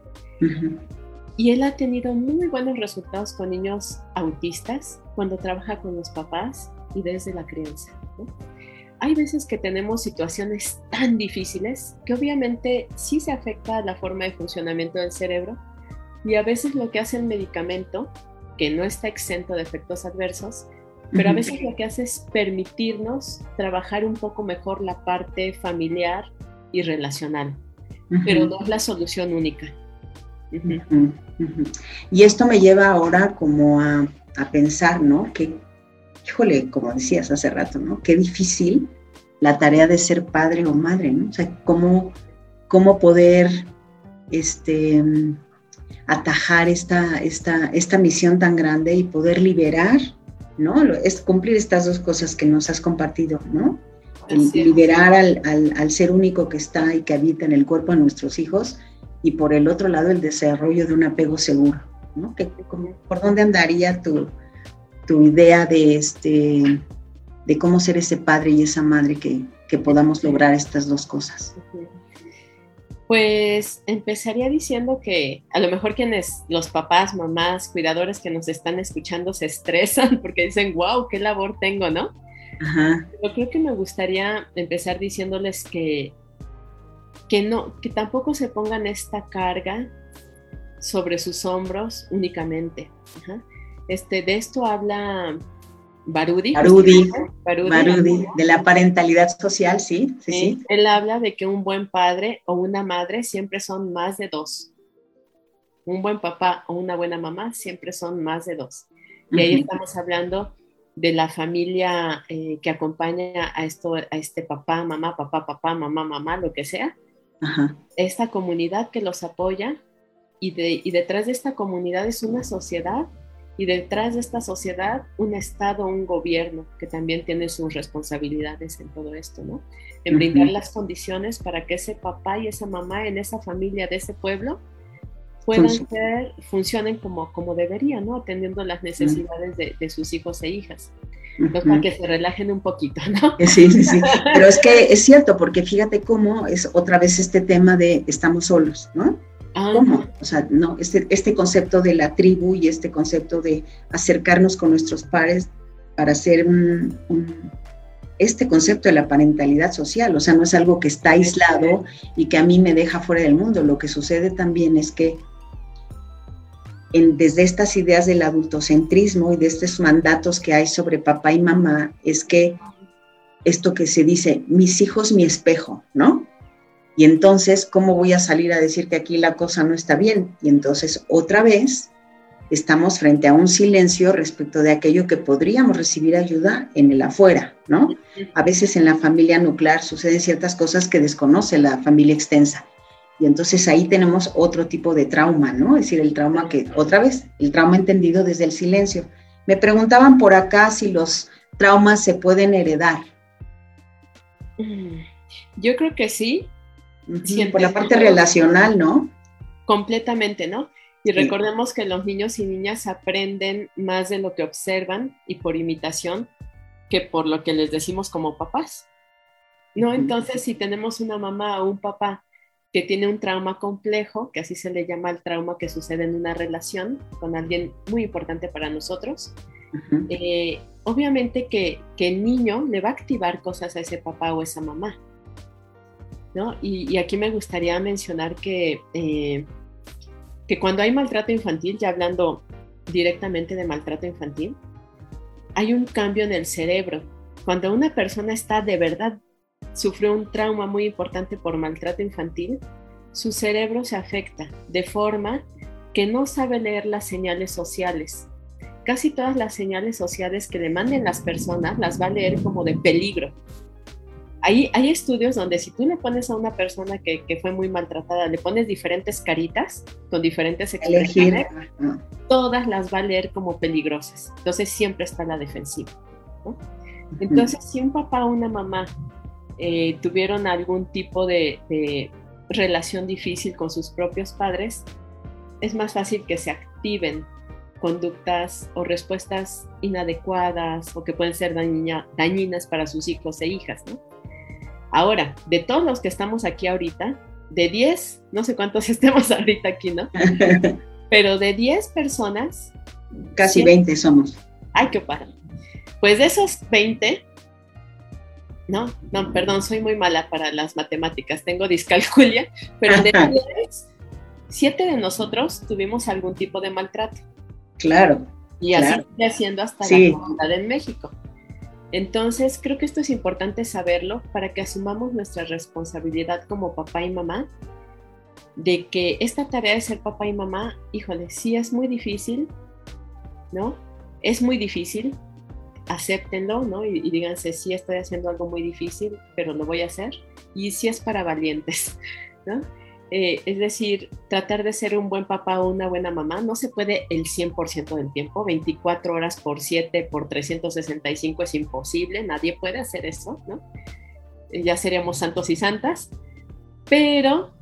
Y él ha tenido muy buenos resultados con niños autistas cuando trabaja con los papás y desde la crianza. Hay veces que tenemos situaciones tan difíciles que obviamente sí se afecta la forma de funcionamiento del cerebro, y a veces lo que hace el medicamento, que no está exento de efectos adversos, pero a veces lo que hace es permitirnos trabajar un poco mejor la parte familiar y relacional, pero no es la solución única. Y esto me lleva ahora como a, pensar, ¿no? Que, híjole, como decías hace rato, ¿no? Qué difícil la tarea de ser padre o madre, ¿no? O sea, cómo, cómo poder, este, atajar esta, esta, esta misión tan grande y poder liberar, ¿no? Es cumplir estas dos cosas que nos has compartido, ¿no? liberar al, al, ser único que está y que habita en el cuerpo de nuestros hijos y por el otro lado el desarrollo de un apego seguro, ¿no? ¿Por dónde andaría tu, tu idea de, este, de cómo ser ese padre y esa madre que, que podamos lograr estas dos cosas? Pues empezaría diciendo que a lo mejor quienes, los papás, mamás, cuidadores que nos están escuchando se estresan porque dicen, wow, qué labor tengo, ¿no? Ajá. Yo creo que me gustaría empezar diciéndoles que, que no, que tampoco se pongan esta carga sobre sus hombros únicamente. Este, de esto habla Barudi. Barudi, Barudi, de la parentalidad social, sí, sí, sí, Él habla de que un buen padre o una madre siempre son más de dos. Un buen papá o una buena mamá siempre son más de dos. Y ahí estamos hablando de la familia eh, que acompaña a, esto, a este papá, mamá, papá, papá, mamá, mamá, lo que sea. Esta comunidad que los apoya y, de, y detrás de esta comunidad es una sociedad y detrás de esta sociedad un Estado, un gobierno que también tiene sus responsabilidades en todo esto, ¿no? En brindar las condiciones para que ese papá y esa mamá en esa familia de ese pueblo puedan ser, funcionen como, como deberían, ¿no? Atendiendo las necesidades de, de sus hijos e hijas. Entonces, para que se relajen un poquito, ¿no? Sí, sí, sí. Pero es que es cierto, porque fíjate cómo es otra vez este tema de estamos solos, ¿no? Ah. ¿Cómo? O sea, no, este, este concepto de la tribu y este concepto de acercarnos con nuestros pares para hacer un, este concepto de la parentalidad social, o sea, no es algo que está aislado y que a mí me deja fuera del mundo. Lo que sucede también es que en, desde estas ideas del adultocentrismo y de estos mandatos que hay sobre papá y mamá, es que esto que se dice, mis hijos, mi espejo, ¿no? Y entonces, ¿cómo voy a salir a decir que aquí la cosa no está bien? Y entonces, otra vez, estamos frente a un silencio respecto de aquello que podríamos recibir ayuda en el afuera, ¿no? A veces en la familia nuclear suceden ciertas cosas que desconoce la familia extensa. Y entonces ahí tenemos otro tipo de trauma, ¿no? Es decir, el trauma que, otra vez, el trauma entendido desde el silencio. Me preguntaban por acá si los traumas se pueden heredar. Yo creo que sí. Por la parte relacional, ¿no? Completamente, ¿no? Y recordemos que los niños y niñas aprenden más de lo que observan y por imitación que por lo que les decimos como papás. ¿No? Entonces, si tenemos una mamá o un papá que tiene un trauma complejo, que así se le llama el trauma que sucede en una relación con alguien muy importante para nosotros, eh, obviamente que, el niño le va a activar cosas a ese papá o esa mamá. Y, aquí me gustaría mencionar que eh, que cuando hay maltrato infantil, ya hablando directamente de maltrato infantil, hay un cambio en el cerebro. Cuando una persona está de verdad, sufrió un trauma muy importante por maltrato infantil, su cerebro se afecta de forma que no sabe leer las señales sociales. Casi todas las señales sociales que le manden las personas las va a leer como de peligro, hay, estudios donde si tú le pones a una persona que, fue muy maltratada, le pones diferentes caritas con diferentes expresiones, todas las va a leer como peligrosas. Entonces siempre está la defensiva. Entonces, si un papá o una mamá eh, tuvieron algún tipo de, relación difícil con sus propios padres, es más fácil que se activen conductas o respuestas inadecuadas o que pueden ser dañinas para sus hijos e hijas, ¿no? Ahora, de todos los que estamos aquí ahorita, de 10, no sé cuántos estemos ahorita aquí, ¿no? Pero de 10 personas... Casi 20 somos. Ay, qué padre. Pues de esos 20, no, no, perdón, soy muy mala para las matemáticas, tengo discalculia, pero de 10, 7 de nosotros tuvimos algún tipo de maltrato. Claro. Y así sigue siendo hasta la comunidad en México. Entonces, creo que esto es importante saberlo para que asumamos nuestra responsabilidad como papá y mamá, de que esta tarea de ser papá y mamá, híjole, sí es muy difícil, ¿no? Es muy difícil, acéptenlo, ¿no? Y, díganse, sí estoy haciendo algo muy difícil, pero lo voy a hacer. Y sí es para valientes, ¿no? Eh, es decir, tratar de ser un buen papá o una buena mamá no se puede el 100% del tiempo, 24 horas por 7 por 365 es imposible, nadie puede hacer eso, ¿no? Eh, ya seríamos santos y santas, pero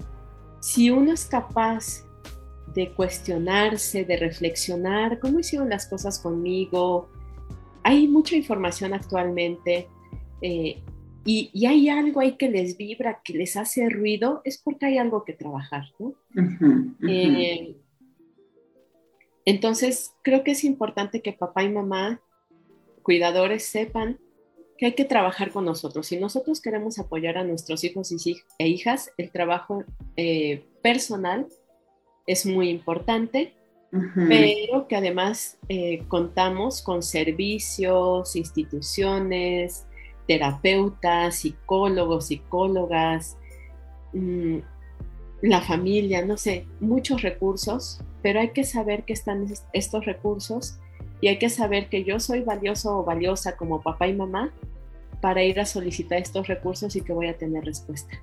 si uno es capaz de cuestionarse, de reflexionar, ¿cómo hicieron las cosas conmigo? Hay mucha información actualmente. Eh, y, hay algo ahí que les vibra, que les hace ruido, es porque hay algo que trabajar, ¿no? Eh, entonces, creo que es importante que papá y mamá, cuidadores, sepan que hay que trabajar con nosotros. Si nosotros queremos apoyar a nuestros hijos e hijas, el trabajo eh, personal es muy importante, pero que además eh, contamos con servicios, instituciones, terapeutas, psicólogos, psicólogas, mm, la familia, no sé, muchos recursos, pero hay que saber que están estos recursos y hay que saber que yo soy valioso o valiosa como papá y mamá para ir a solicitar estos recursos y que voy a tener respuesta.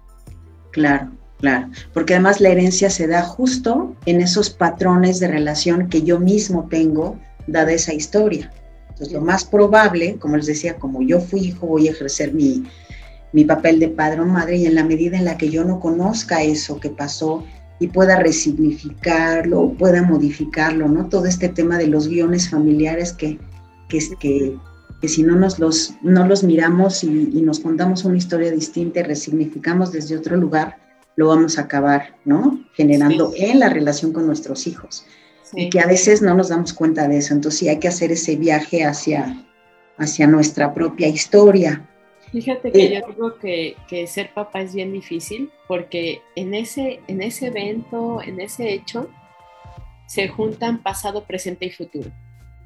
Claro, claro, porque además la herencia se da justo en esos patrones de relación que yo mismo tengo dada esa historia. Entonces, lo más probable, como les decía, como yo fui hijo, voy a ejercer mi, papel de padre o madre y en la medida en la que yo no conozca eso que pasó y pueda resignificarlo, pueda modificarlo, ¿no? Todo este tema de los guiones familiares que, que, que, que si no nos los, no los miramos y, nos contamos una historia distinta y resignificamos desde otro lugar, lo vamos a acabar, ¿no? Generando en la relación con nuestros hijos y que a veces no nos damos cuenta de eso. Entonces sí hay que hacer ese viaje hacia, hacia nuestra propia historia. Fíjate que eh, yo digo que, que, ser papá es bien difícil porque en ese, en ese evento, en ese hecho, se juntan pasado, presente y futuro.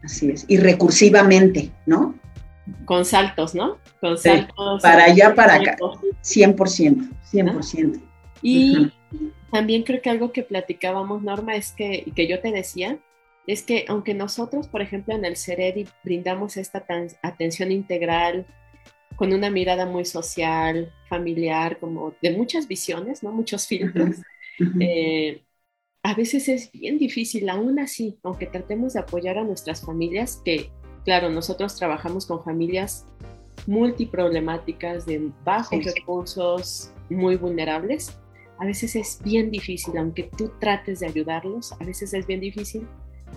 Así es, y recursivamente, ¿no? con saltos, ¿no? Con saltos. para allá, para acá. 100%, 100%. Y también creo que algo que platicábamos, Norma, es que, y que yo te decía, es que aunque nosotros, por ejemplo, en el CEREDI brindamos esta atención integral con una mirada muy social, familiar, como de muchas visiones, ¿no? Muchos filtros. Eh, a veces es bien difícil, aún así, aunque tratemos de apoyar a nuestras familias, que claro, nosotros trabajamos con familias multiproblemáticas, de bajos recursos, muy vulnerables, a veces es bien difícil, aunque tú trates de ayudarlos, a veces es bien difícil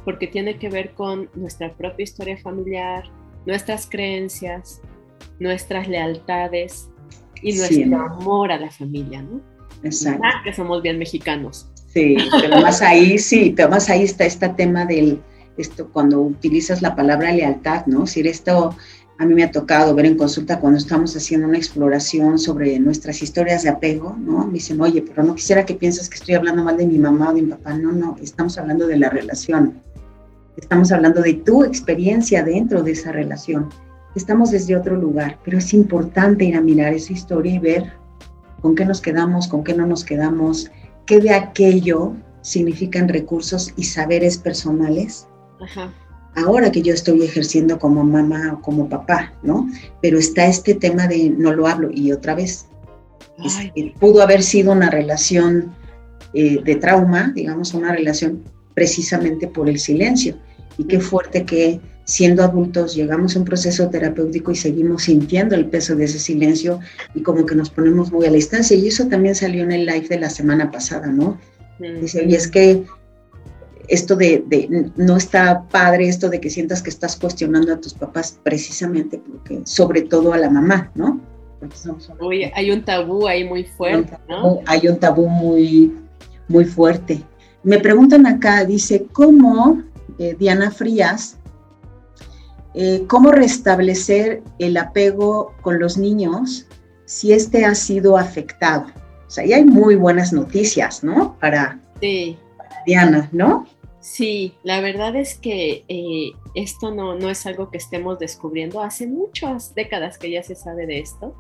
porque tiene que ver con nuestra propia historia familiar, nuestras creencias, nuestras lealtades y nuestro amor a la familia, ¿no? Exacto. que somos bien mexicanos. Sí, pero más ahí, sí, pero más ahí está este tema del, esto, cuando utilizas la palabra lealtad, ¿no? Si esto a mí me ha tocado ver en consulta cuando estamos haciendo una exploración sobre nuestras historias de apego, ¿no? Me dicen, oye, pero no quisiera que pienses que estoy hablando mal de mi mamá o de mi papá. No, no, estamos hablando de la relación. Estamos hablando de tu experiencia dentro de esa relación. Estamos desde otro lugar, pero es importante ir a mirar esa historia y ver con qué nos quedamos, con qué no nos quedamos, qué de aquello significan recursos y saberes personales. Ahora que yo estoy ejerciendo como mamá o como papá, ¿no? Pero está este tema de no lo hablo y otra vez, este, pudo haber sido una relación eh, de trauma, digamos, una relación precisamente por el silencio. Y qué fuerte que siendo adultos llegamos a un proceso terapéutico y seguimos sintiendo el peso de ese silencio y como que nos ponemos muy a la distancia. Y eso también salió en el live de la semana pasada, ¿no? Dice, y es que esto de, de, no está padre, esto de que sientas que estás cuestionando a tus papás precisamente porque, sobre todo a la mamá, ¿no? Uy, hay un tabú ahí muy fuerte, ¿no? Hay un tabú muy, muy fuerte. Me preguntan acá, dice, ¿cómo, eh, Diana Frías, eh, cómo restablecer el apego con los niños si este ha sido afectado? O sea, y hay muy buenas noticias, ¿no? Para, Diana, ¿no? Sí, la verdad es que eh, esto no, no es algo que estemos descubriendo. Hace muchas décadas que ya se sabe de esto.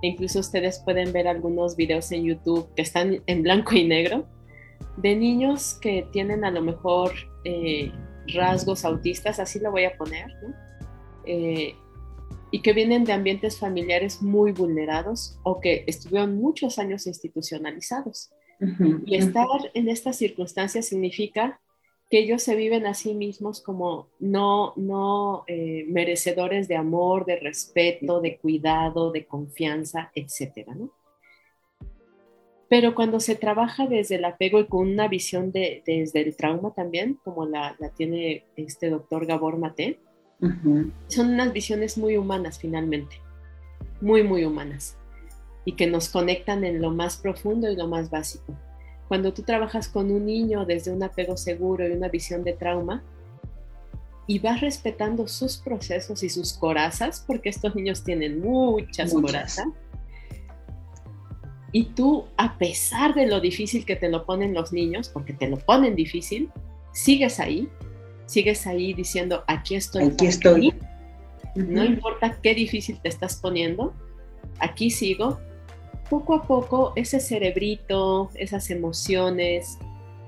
incluso ustedes pueden ver algunos videos en YouTube que están en blanco y negro de niños que tienen a lo mejor eh, rasgos autistas, así lo voy a poner, eh, y que vienen de ambientes familiares muy vulnerados o que estuvieron muchos años institucionalizados. y estar en estas circunstancias significa que ellos se viven a sí mismos como no, no eh, merecedores de amor, de respeto, de cuidado, de confianza, etcétera, ¿no? Pero cuando se trabaja desde el apego y con una visión de, desde el trauma también, como la, tiene este doctor Gabor Mate, son unas visiones muy humanas finalmente, muy, muy humanas, y que nos conectan en lo más profundo y lo más básico. Cuando tú trabajas con un niño desde un apego seguro y una visión de trauma, y vas respetando sus procesos y sus corazas, porque estos niños tienen muchas, muchas. corazas, y tú, a pesar de lo difícil que te lo ponen los niños, porque te lo ponen difícil, sigues ahí, sigues ahí diciendo, aquí estoy. Aquí estoy. No importa qué difícil te estás poniendo, aquí sigo. Poco a poco ese cerebrito, esas emociones,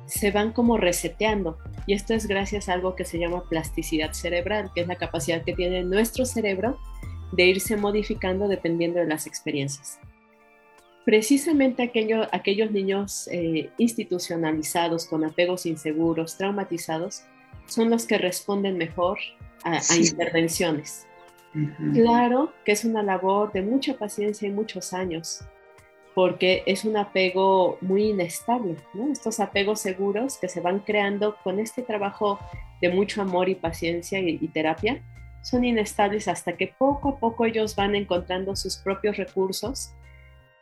se van como reseteando. Y esto es gracias a algo que se llama plasticidad cerebral, que es la capacidad que tiene nuestro cerebro de irse modificando dependiendo de las experiencias precisamente aquellos niños eh, institucionalizados, con apegos inseguros, traumatizados, son los que responden mejor a, intervenciones. Claro que es una labor de mucha paciencia y muchos años, porque es un apego muy inestable, Estos apegos seguros que se van creando con este trabajo de mucho amor y paciencia y terapia, son inestables hasta que poco a poco ellos van encontrando sus propios recursos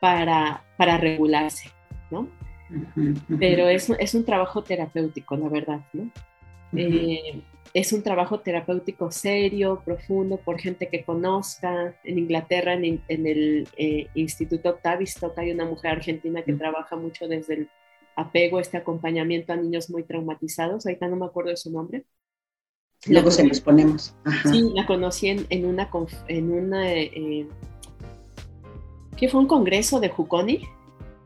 para, para regularse, ¿no? Pero es, es, un trabajo terapéutico, la verdad, ¿no? Eh, es un trabajo terapéutico serio, profundo, por gente que conozca. En Inglaterra, en, el eh, Instituto Tavistock, hay una mujer argentina que trabaja mucho desde el apego, este acompañamiento a niños muy traumatizados. Ahorita no me acuerdo de su nombre. Luego se los ponemos. Sí, la conocí en, una, en una eh, ¿qué fue un congreso de Juconi?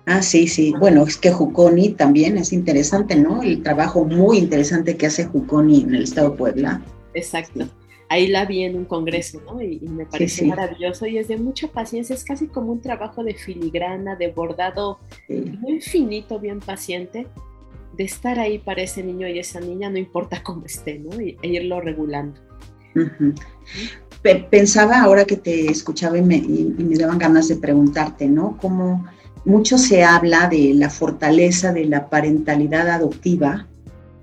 Ah, sí, sí. Bueno, es que Juconi también es interesante, ¿no? El trabajo muy interesante que hace Juconi en el estado de Puebla. Exacto. Ahí la vi en un congreso, ¿no? Y, me pareció maravilloso y es de mucha paciencia, es casi como un trabajo de filigrana, de bordado muy finito, bien paciente, de estar ahí para ese niño y esa niña, no importa cómo esté, ¿no? e irlo regulando. Pensaba ahora que te escuchaba y me, y me daban ganas de preguntarte, ¿no? ¿Cómo mucho se habla de la fortaleza de la parentalidad adoptiva,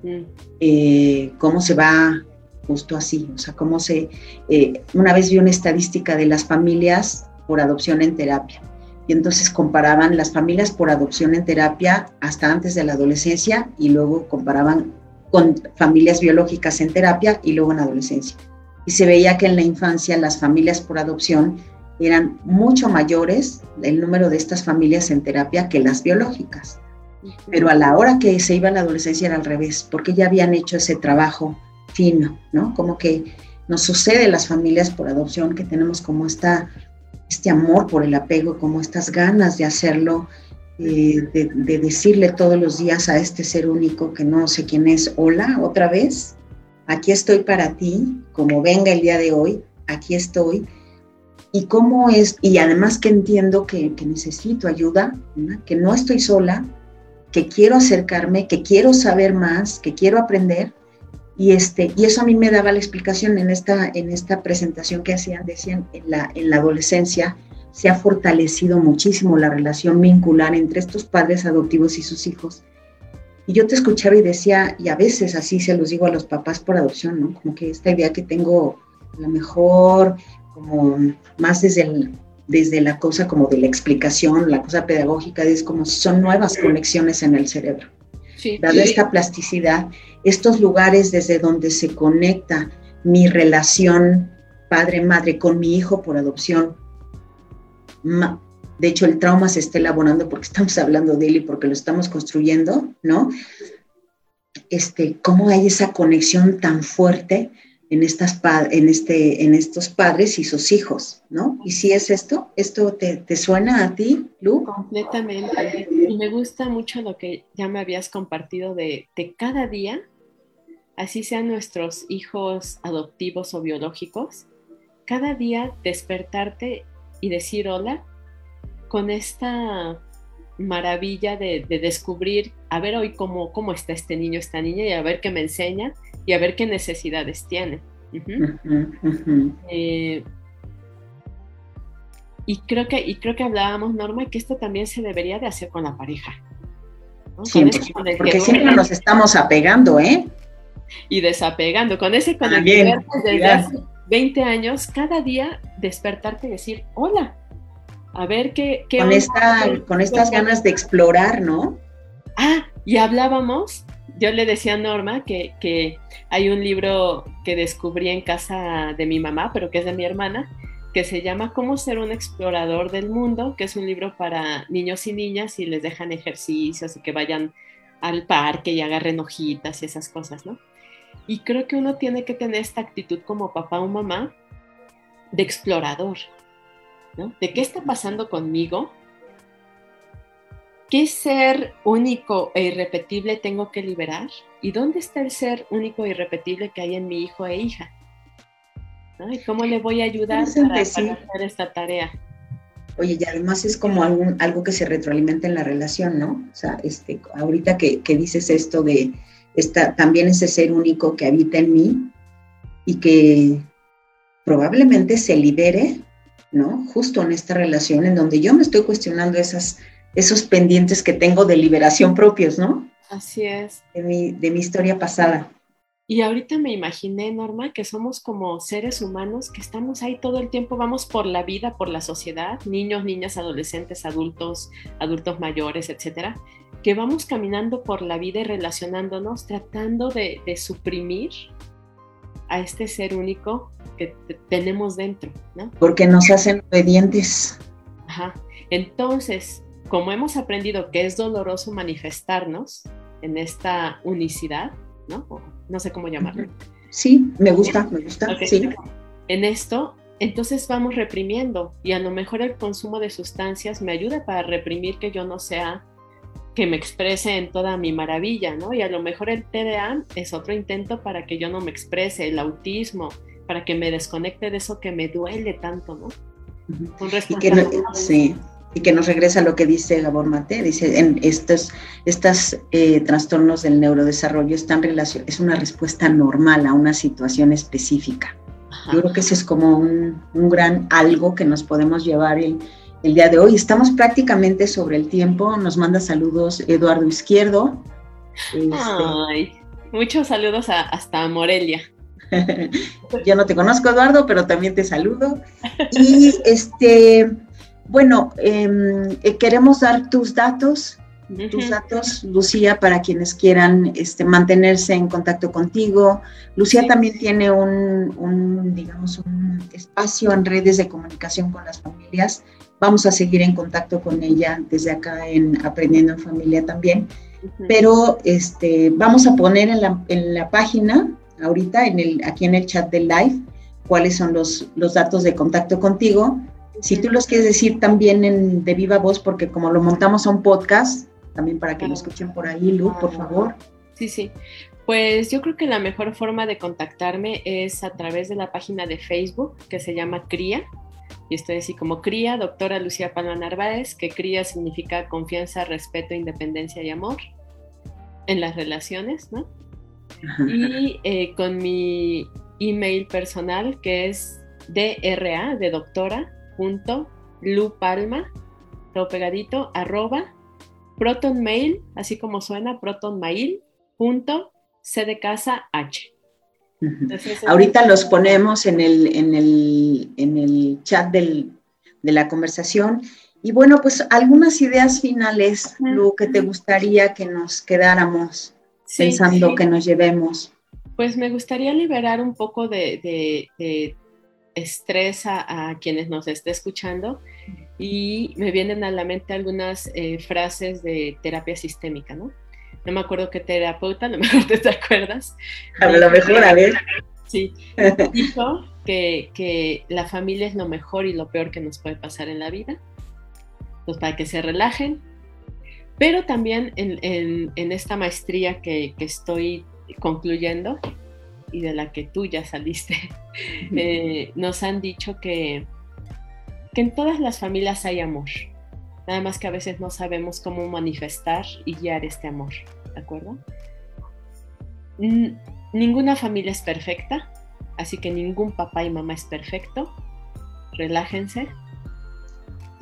mm. eh, cómo se va justo así, o sea, cómo se, eh, una vez vi una estadística de las familias por adopción en terapia, y entonces comparaban las familias por adopción en terapia hasta antes de la adolescencia y luego comparaban con familias biológicas en terapia y luego en adolescencia. Y se veía que en la infancia las familias por adopción eran mucho mayores el número de estas familias en terapia que las biológicas. Pero a la hora que se iba a la adolescencia era al revés, porque ya habían hecho ese trabajo fino, ¿no? Como que nos sucede las familias por adopción que tenemos como esta, este amor por el apego, como estas ganas de hacerlo, eh, de, de, decirle todos los días a este ser único que no sé quién es, hola, otra vez, aquí estoy para ti, como venga el día de hoy, aquí estoy y cómo es, y además que entiendo que, necesito ayuda, que no estoy sola, que quiero acercarme, que quiero saber más, que quiero aprender. Y, este, y eso a mí me daba la explicación en esta, en esta presentación que hacían, decían, en la, en la adolescencia se ha fortalecido muchísimo la relación vincular entre estos padres adoptivos y sus hijos. Y yo te escuchaba y decía, y a veces así se los digo a los papás por adopción, ¿no? Como que esta idea que tengo a lo mejor como más desde, desde la cosa como de la explicación, la cosa pedagógica, es como son nuevas conexiones en el cerebro. Sí, Dada esta plasticidad, estos lugares desde donde se conecta mi relación padre-madre con mi hijo por adopción, de hecho el trauma se está elaborando porque estamos hablando de él y porque lo estamos construyendo, ¿no? Este, cómo hay esa conexión tan fuerte en, estas, en, este, en estos padres y sus hijos, ¿no? ¿Y si es esto? ¿Esto te, suena a ti, Lu? Completamente. Y me gusta mucho lo que ya me habías compartido de, de cada día, así sean nuestros hijos adoptivos o biológicos, cada día despertarte y decir hola con esta maravilla de, de, descubrir, a ver hoy cómo, cómo está este niño, esta niña, y a ver qué me enseña, y a ver qué necesidades tiene. Eh, y creo que y creo que hablábamos Norma que esto también se debería de hacer con la pareja. porque siempre nos estamos apegando, ¿eh? Y desapegando. Con ese con el desde hace 20 años, cada día despertarte y decir, hola, a ver qué... con, esta, con estas ganas de explorar, ¿no? Ah, y hablábamos yo le decía a Norma que, hay un libro que descubrí en casa de mi mamá, pero que es de mi hermana, que se llama Cómo ser un explorador del mundo, que es un libro para niños y niñas y les dejan ejercicios y que vayan al parque y agarren hojitas y esas cosas, ¿no? Y creo que uno tiene que tener esta actitud como papá o mamá de explorador, ¿no? De qué está pasando conmigo, ¿Qué ser único e irrepetible tengo que liberar? ¿Y dónde está el ser único e irrepetible que hay en mi hijo e hija? ¿Y cómo le voy a ayudar para, hacer esta tarea? Oye, y además es como algo que se retroalimenta en la relación, ¿no? O sea, este, ahorita que, dices esto de esta, también ese ser único que habita en mí y que probablemente se libere, ¿no? Justo en esta relación en donde yo me estoy cuestionando esas esos pendientes que tengo de liberación propios, ¿no? Así es. De mi, de mi historia pasada. Y ahorita me imaginé, Norma, que somos como seres humanos que estamos ahí todo el tiempo, vamos por la vida, por la sociedad, niños, niñas, adolescentes, adultos, adultos mayores, etcétera, que vamos caminando por la vida y relacionándonos, tratando de, de suprimir a este ser único que tenemos dentro, ¿no? Porque nos hacen obedientes. Ajá. Entonces, como hemos aprendido que es doloroso manifestarnos en esta unicidad, ¿no? no sé cómo llamarlo. sí, me gusta, me gusta, sí. En esto, entonces vamos reprimiendo y a lo mejor el consumo de sustancias me ayuda para reprimir que yo no sea que me exprese en toda mi maravilla, ¿no? Y a lo mejor el TDA es otro intento para que yo no me exprese, el autismo, para que me desconecte de eso que me duele tanto, ¿no? y que sí, y que nos regresa a lo que dice Gabor Mate, dice, en estos, estos eh, trastornos del neurodesarrollo están relación, es una respuesta normal a una situación específica. Yo creo que ese es como un, un gran algo que nos podemos llevar el, el día de hoy. Estamos prácticamente sobre el tiempo. Nos manda saludos Eduardo Izquierdo. Este, muchos saludos hasta Morelia. Yo no te conozco, Eduardo, pero también te saludo. Y este, bueno, em, eh, queremos dar tus datos, tus datos, Lucía, para quienes quieran este, mantenerse en contacto contigo. Lucía también tiene un, un, digamos, un espacio en redes de comunicación con las familias Vamos a seguir en contacto con ella desde acá en Aprendiendo en Familia también. Pero este, vamos a poner en la, en la página, ahorita, en el, aquí en el chat del live, cuáles son los, datos de contacto contigo. Si tú los quieres decir también en, de viva voz, porque como lo montamos a un podcast, también para que lo escuchen por ahí, Lu, por favor. Sí, sí. Pues yo creo que la mejor forma de contactarme es a través de la página de Facebook que se llama CRIA, y estoy así como cría, doctora Lucía Palma Narváez, que cría significa confianza, respeto, independencia y amor en las relaciones, ¿no? Y eh, con mi email personal que es DRA de doctora punto Palma, todo pegadito, arroba protonmail, así como suena, protonmail punto C de casa H. Ahorita los ponemos en el, en el, en el chat del, de la conversación. Y bueno, pues algunas ideas finales, lo que te gustaría que nos quedáramos pensando que nos llevemos. Pues me gustaría liberar un poco de, estrés a, quienes nos esté escuchando y me vienen a la mente algunas eh, frases de terapia sistémica, ¿no? no me acuerdo qué terapeuta, a lo mejor te, acuerdas. A lo mejor, a ver. Sí, dijo que, que, la familia es lo mejor y lo peor que nos puede pasar en la vida, pues para que se relajen, pero también en, en, esta maestría que, que, estoy concluyendo y de la que tú ya saliste, eh, nos han dicho que, que en todas las familias hay amor Nada más que a veces no sabemos cómo manifestar y guiar este amor, ¿de acuerdo? ninguna familia es perfecta, así que ningún papá y mamá es perfecto. Relájense.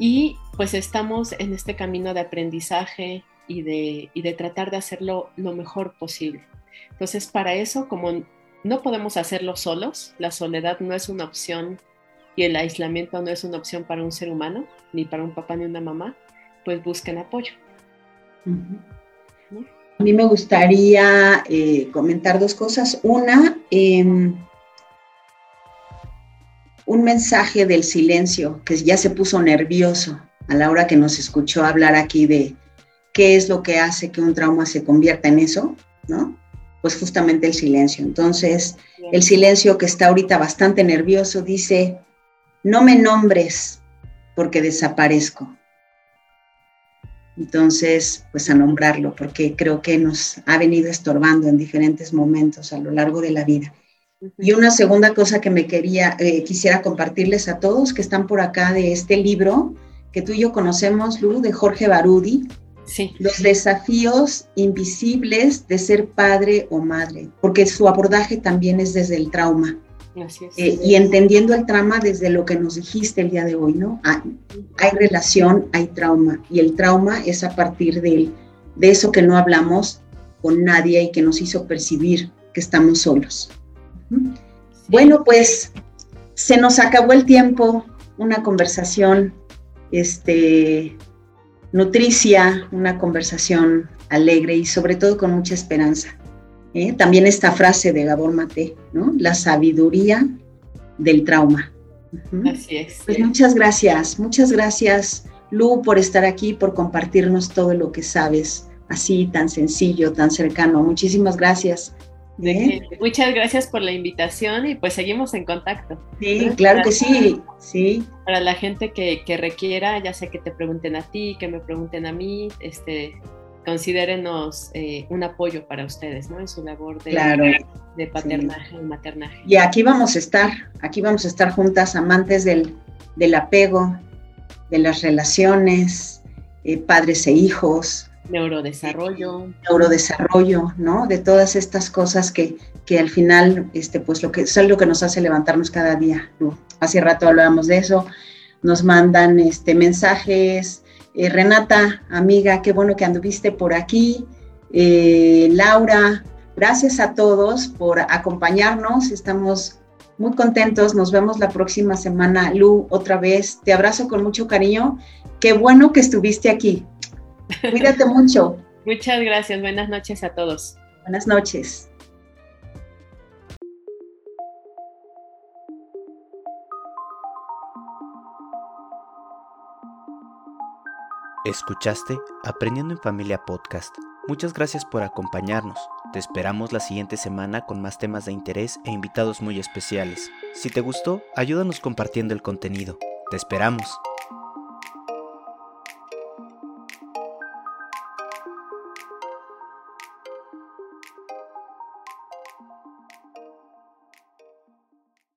Y pues estamos en este camino de aprendizaje y de, y de tratar de hacerlo lo mejor posible. Entonces, para eso, como no podemos hacerlo solos, la soledad no es una opción y el aislamiento no es una opción para un ser humano, ni para un papá ni una mamá, pues busquen apoyo. A mí me gustaría eh, comentar dos cosas. Una, em, un mensaje del silencio, que ya se puso nervioso a la hora que nos escuchó hablar aquí de qué es lo que hace que un trauma se convierta en eso, ¿no? Pues justamente el silencio. Entonces, el silencio que está ahorita bastante nervioso dice, no me nombres porque desaparezco. Entonces, pues a nombrarlo, porque creo que nos ha venido estorbando en diferentes momentos a lo largo de la vida. Y una segunda cosa que me quería, eh, quisiera compartirles a todos que están por acá de este libro que tú y yo conocemos, Lu, de Jorge Barudi. Sí. Los desafíos invisibles de ser padre o madre, porque su abordaje también es desde el trauma. Eh, y entendiendo el trauma desde lo que nos dijiste el día de hoy, ¿no? Hay, hay relación, hay trauma, y el trauma es a partir de, de eso que no hablamos con nadie y que nos hizo percibir que estamos solos. Bueno, pues se nos acabó el tiempo, una conversación este, nutricia, una conversación alegre y sobre todo con mucha esperanza. ¿eh? También esta frase de Gabor Mate, ¿no? La sabiduría del trauma. Así es. Pues muchas gracias, muchas gracias Lu por estar aquí, por compartirnos todo lo que sabes, así tan sencillo, tan cercano. Muchísimas gracias. Muchas gracias por la invitación y pues seguimos en contacto. Sí, claro que sí, sí. Para la gente que, requiera, ya sea que te pregunten a ti, que me pregunten a mí, este, considérenos eh, un apoyo para ustedes, ¿no? En su labor de, de paternaje y maternaje. Y aquí vamos a estar, aquí vamos a estar juntas, amantes del, del apego, de las relaciones, eh, padres e hijos, neurodesarrollo. Neurodesarrollo, ¿no? De todas estas cosas que, que al final, este, pues lo que es lo que nos hace levantarnos cada día. Hace rato hablábamos de eso, nos mandan este, mensajes. Eh, Renata, amiga, qué bueno que anduviste por aquí. Eh, Laura, gracias a todos por acompañarnos. Estamos muy contentos. Nos vemos la próxima semana. Lu, otra vez. Te abrazo con mucho cariño. Qué bueno que estuviste aquí. Cuídate mucho. Muchas gracias. Buenas noches a todos. Buenas noches. Escuchaste Aprendiendo en Familia Podcast. Muchas gracias por acompañarnos. Te esperamos la siguiente semana con más temas de interés e invitados muy especiales. Si te gustó, ayúdanos compartiendo el contenido. Te esperamos.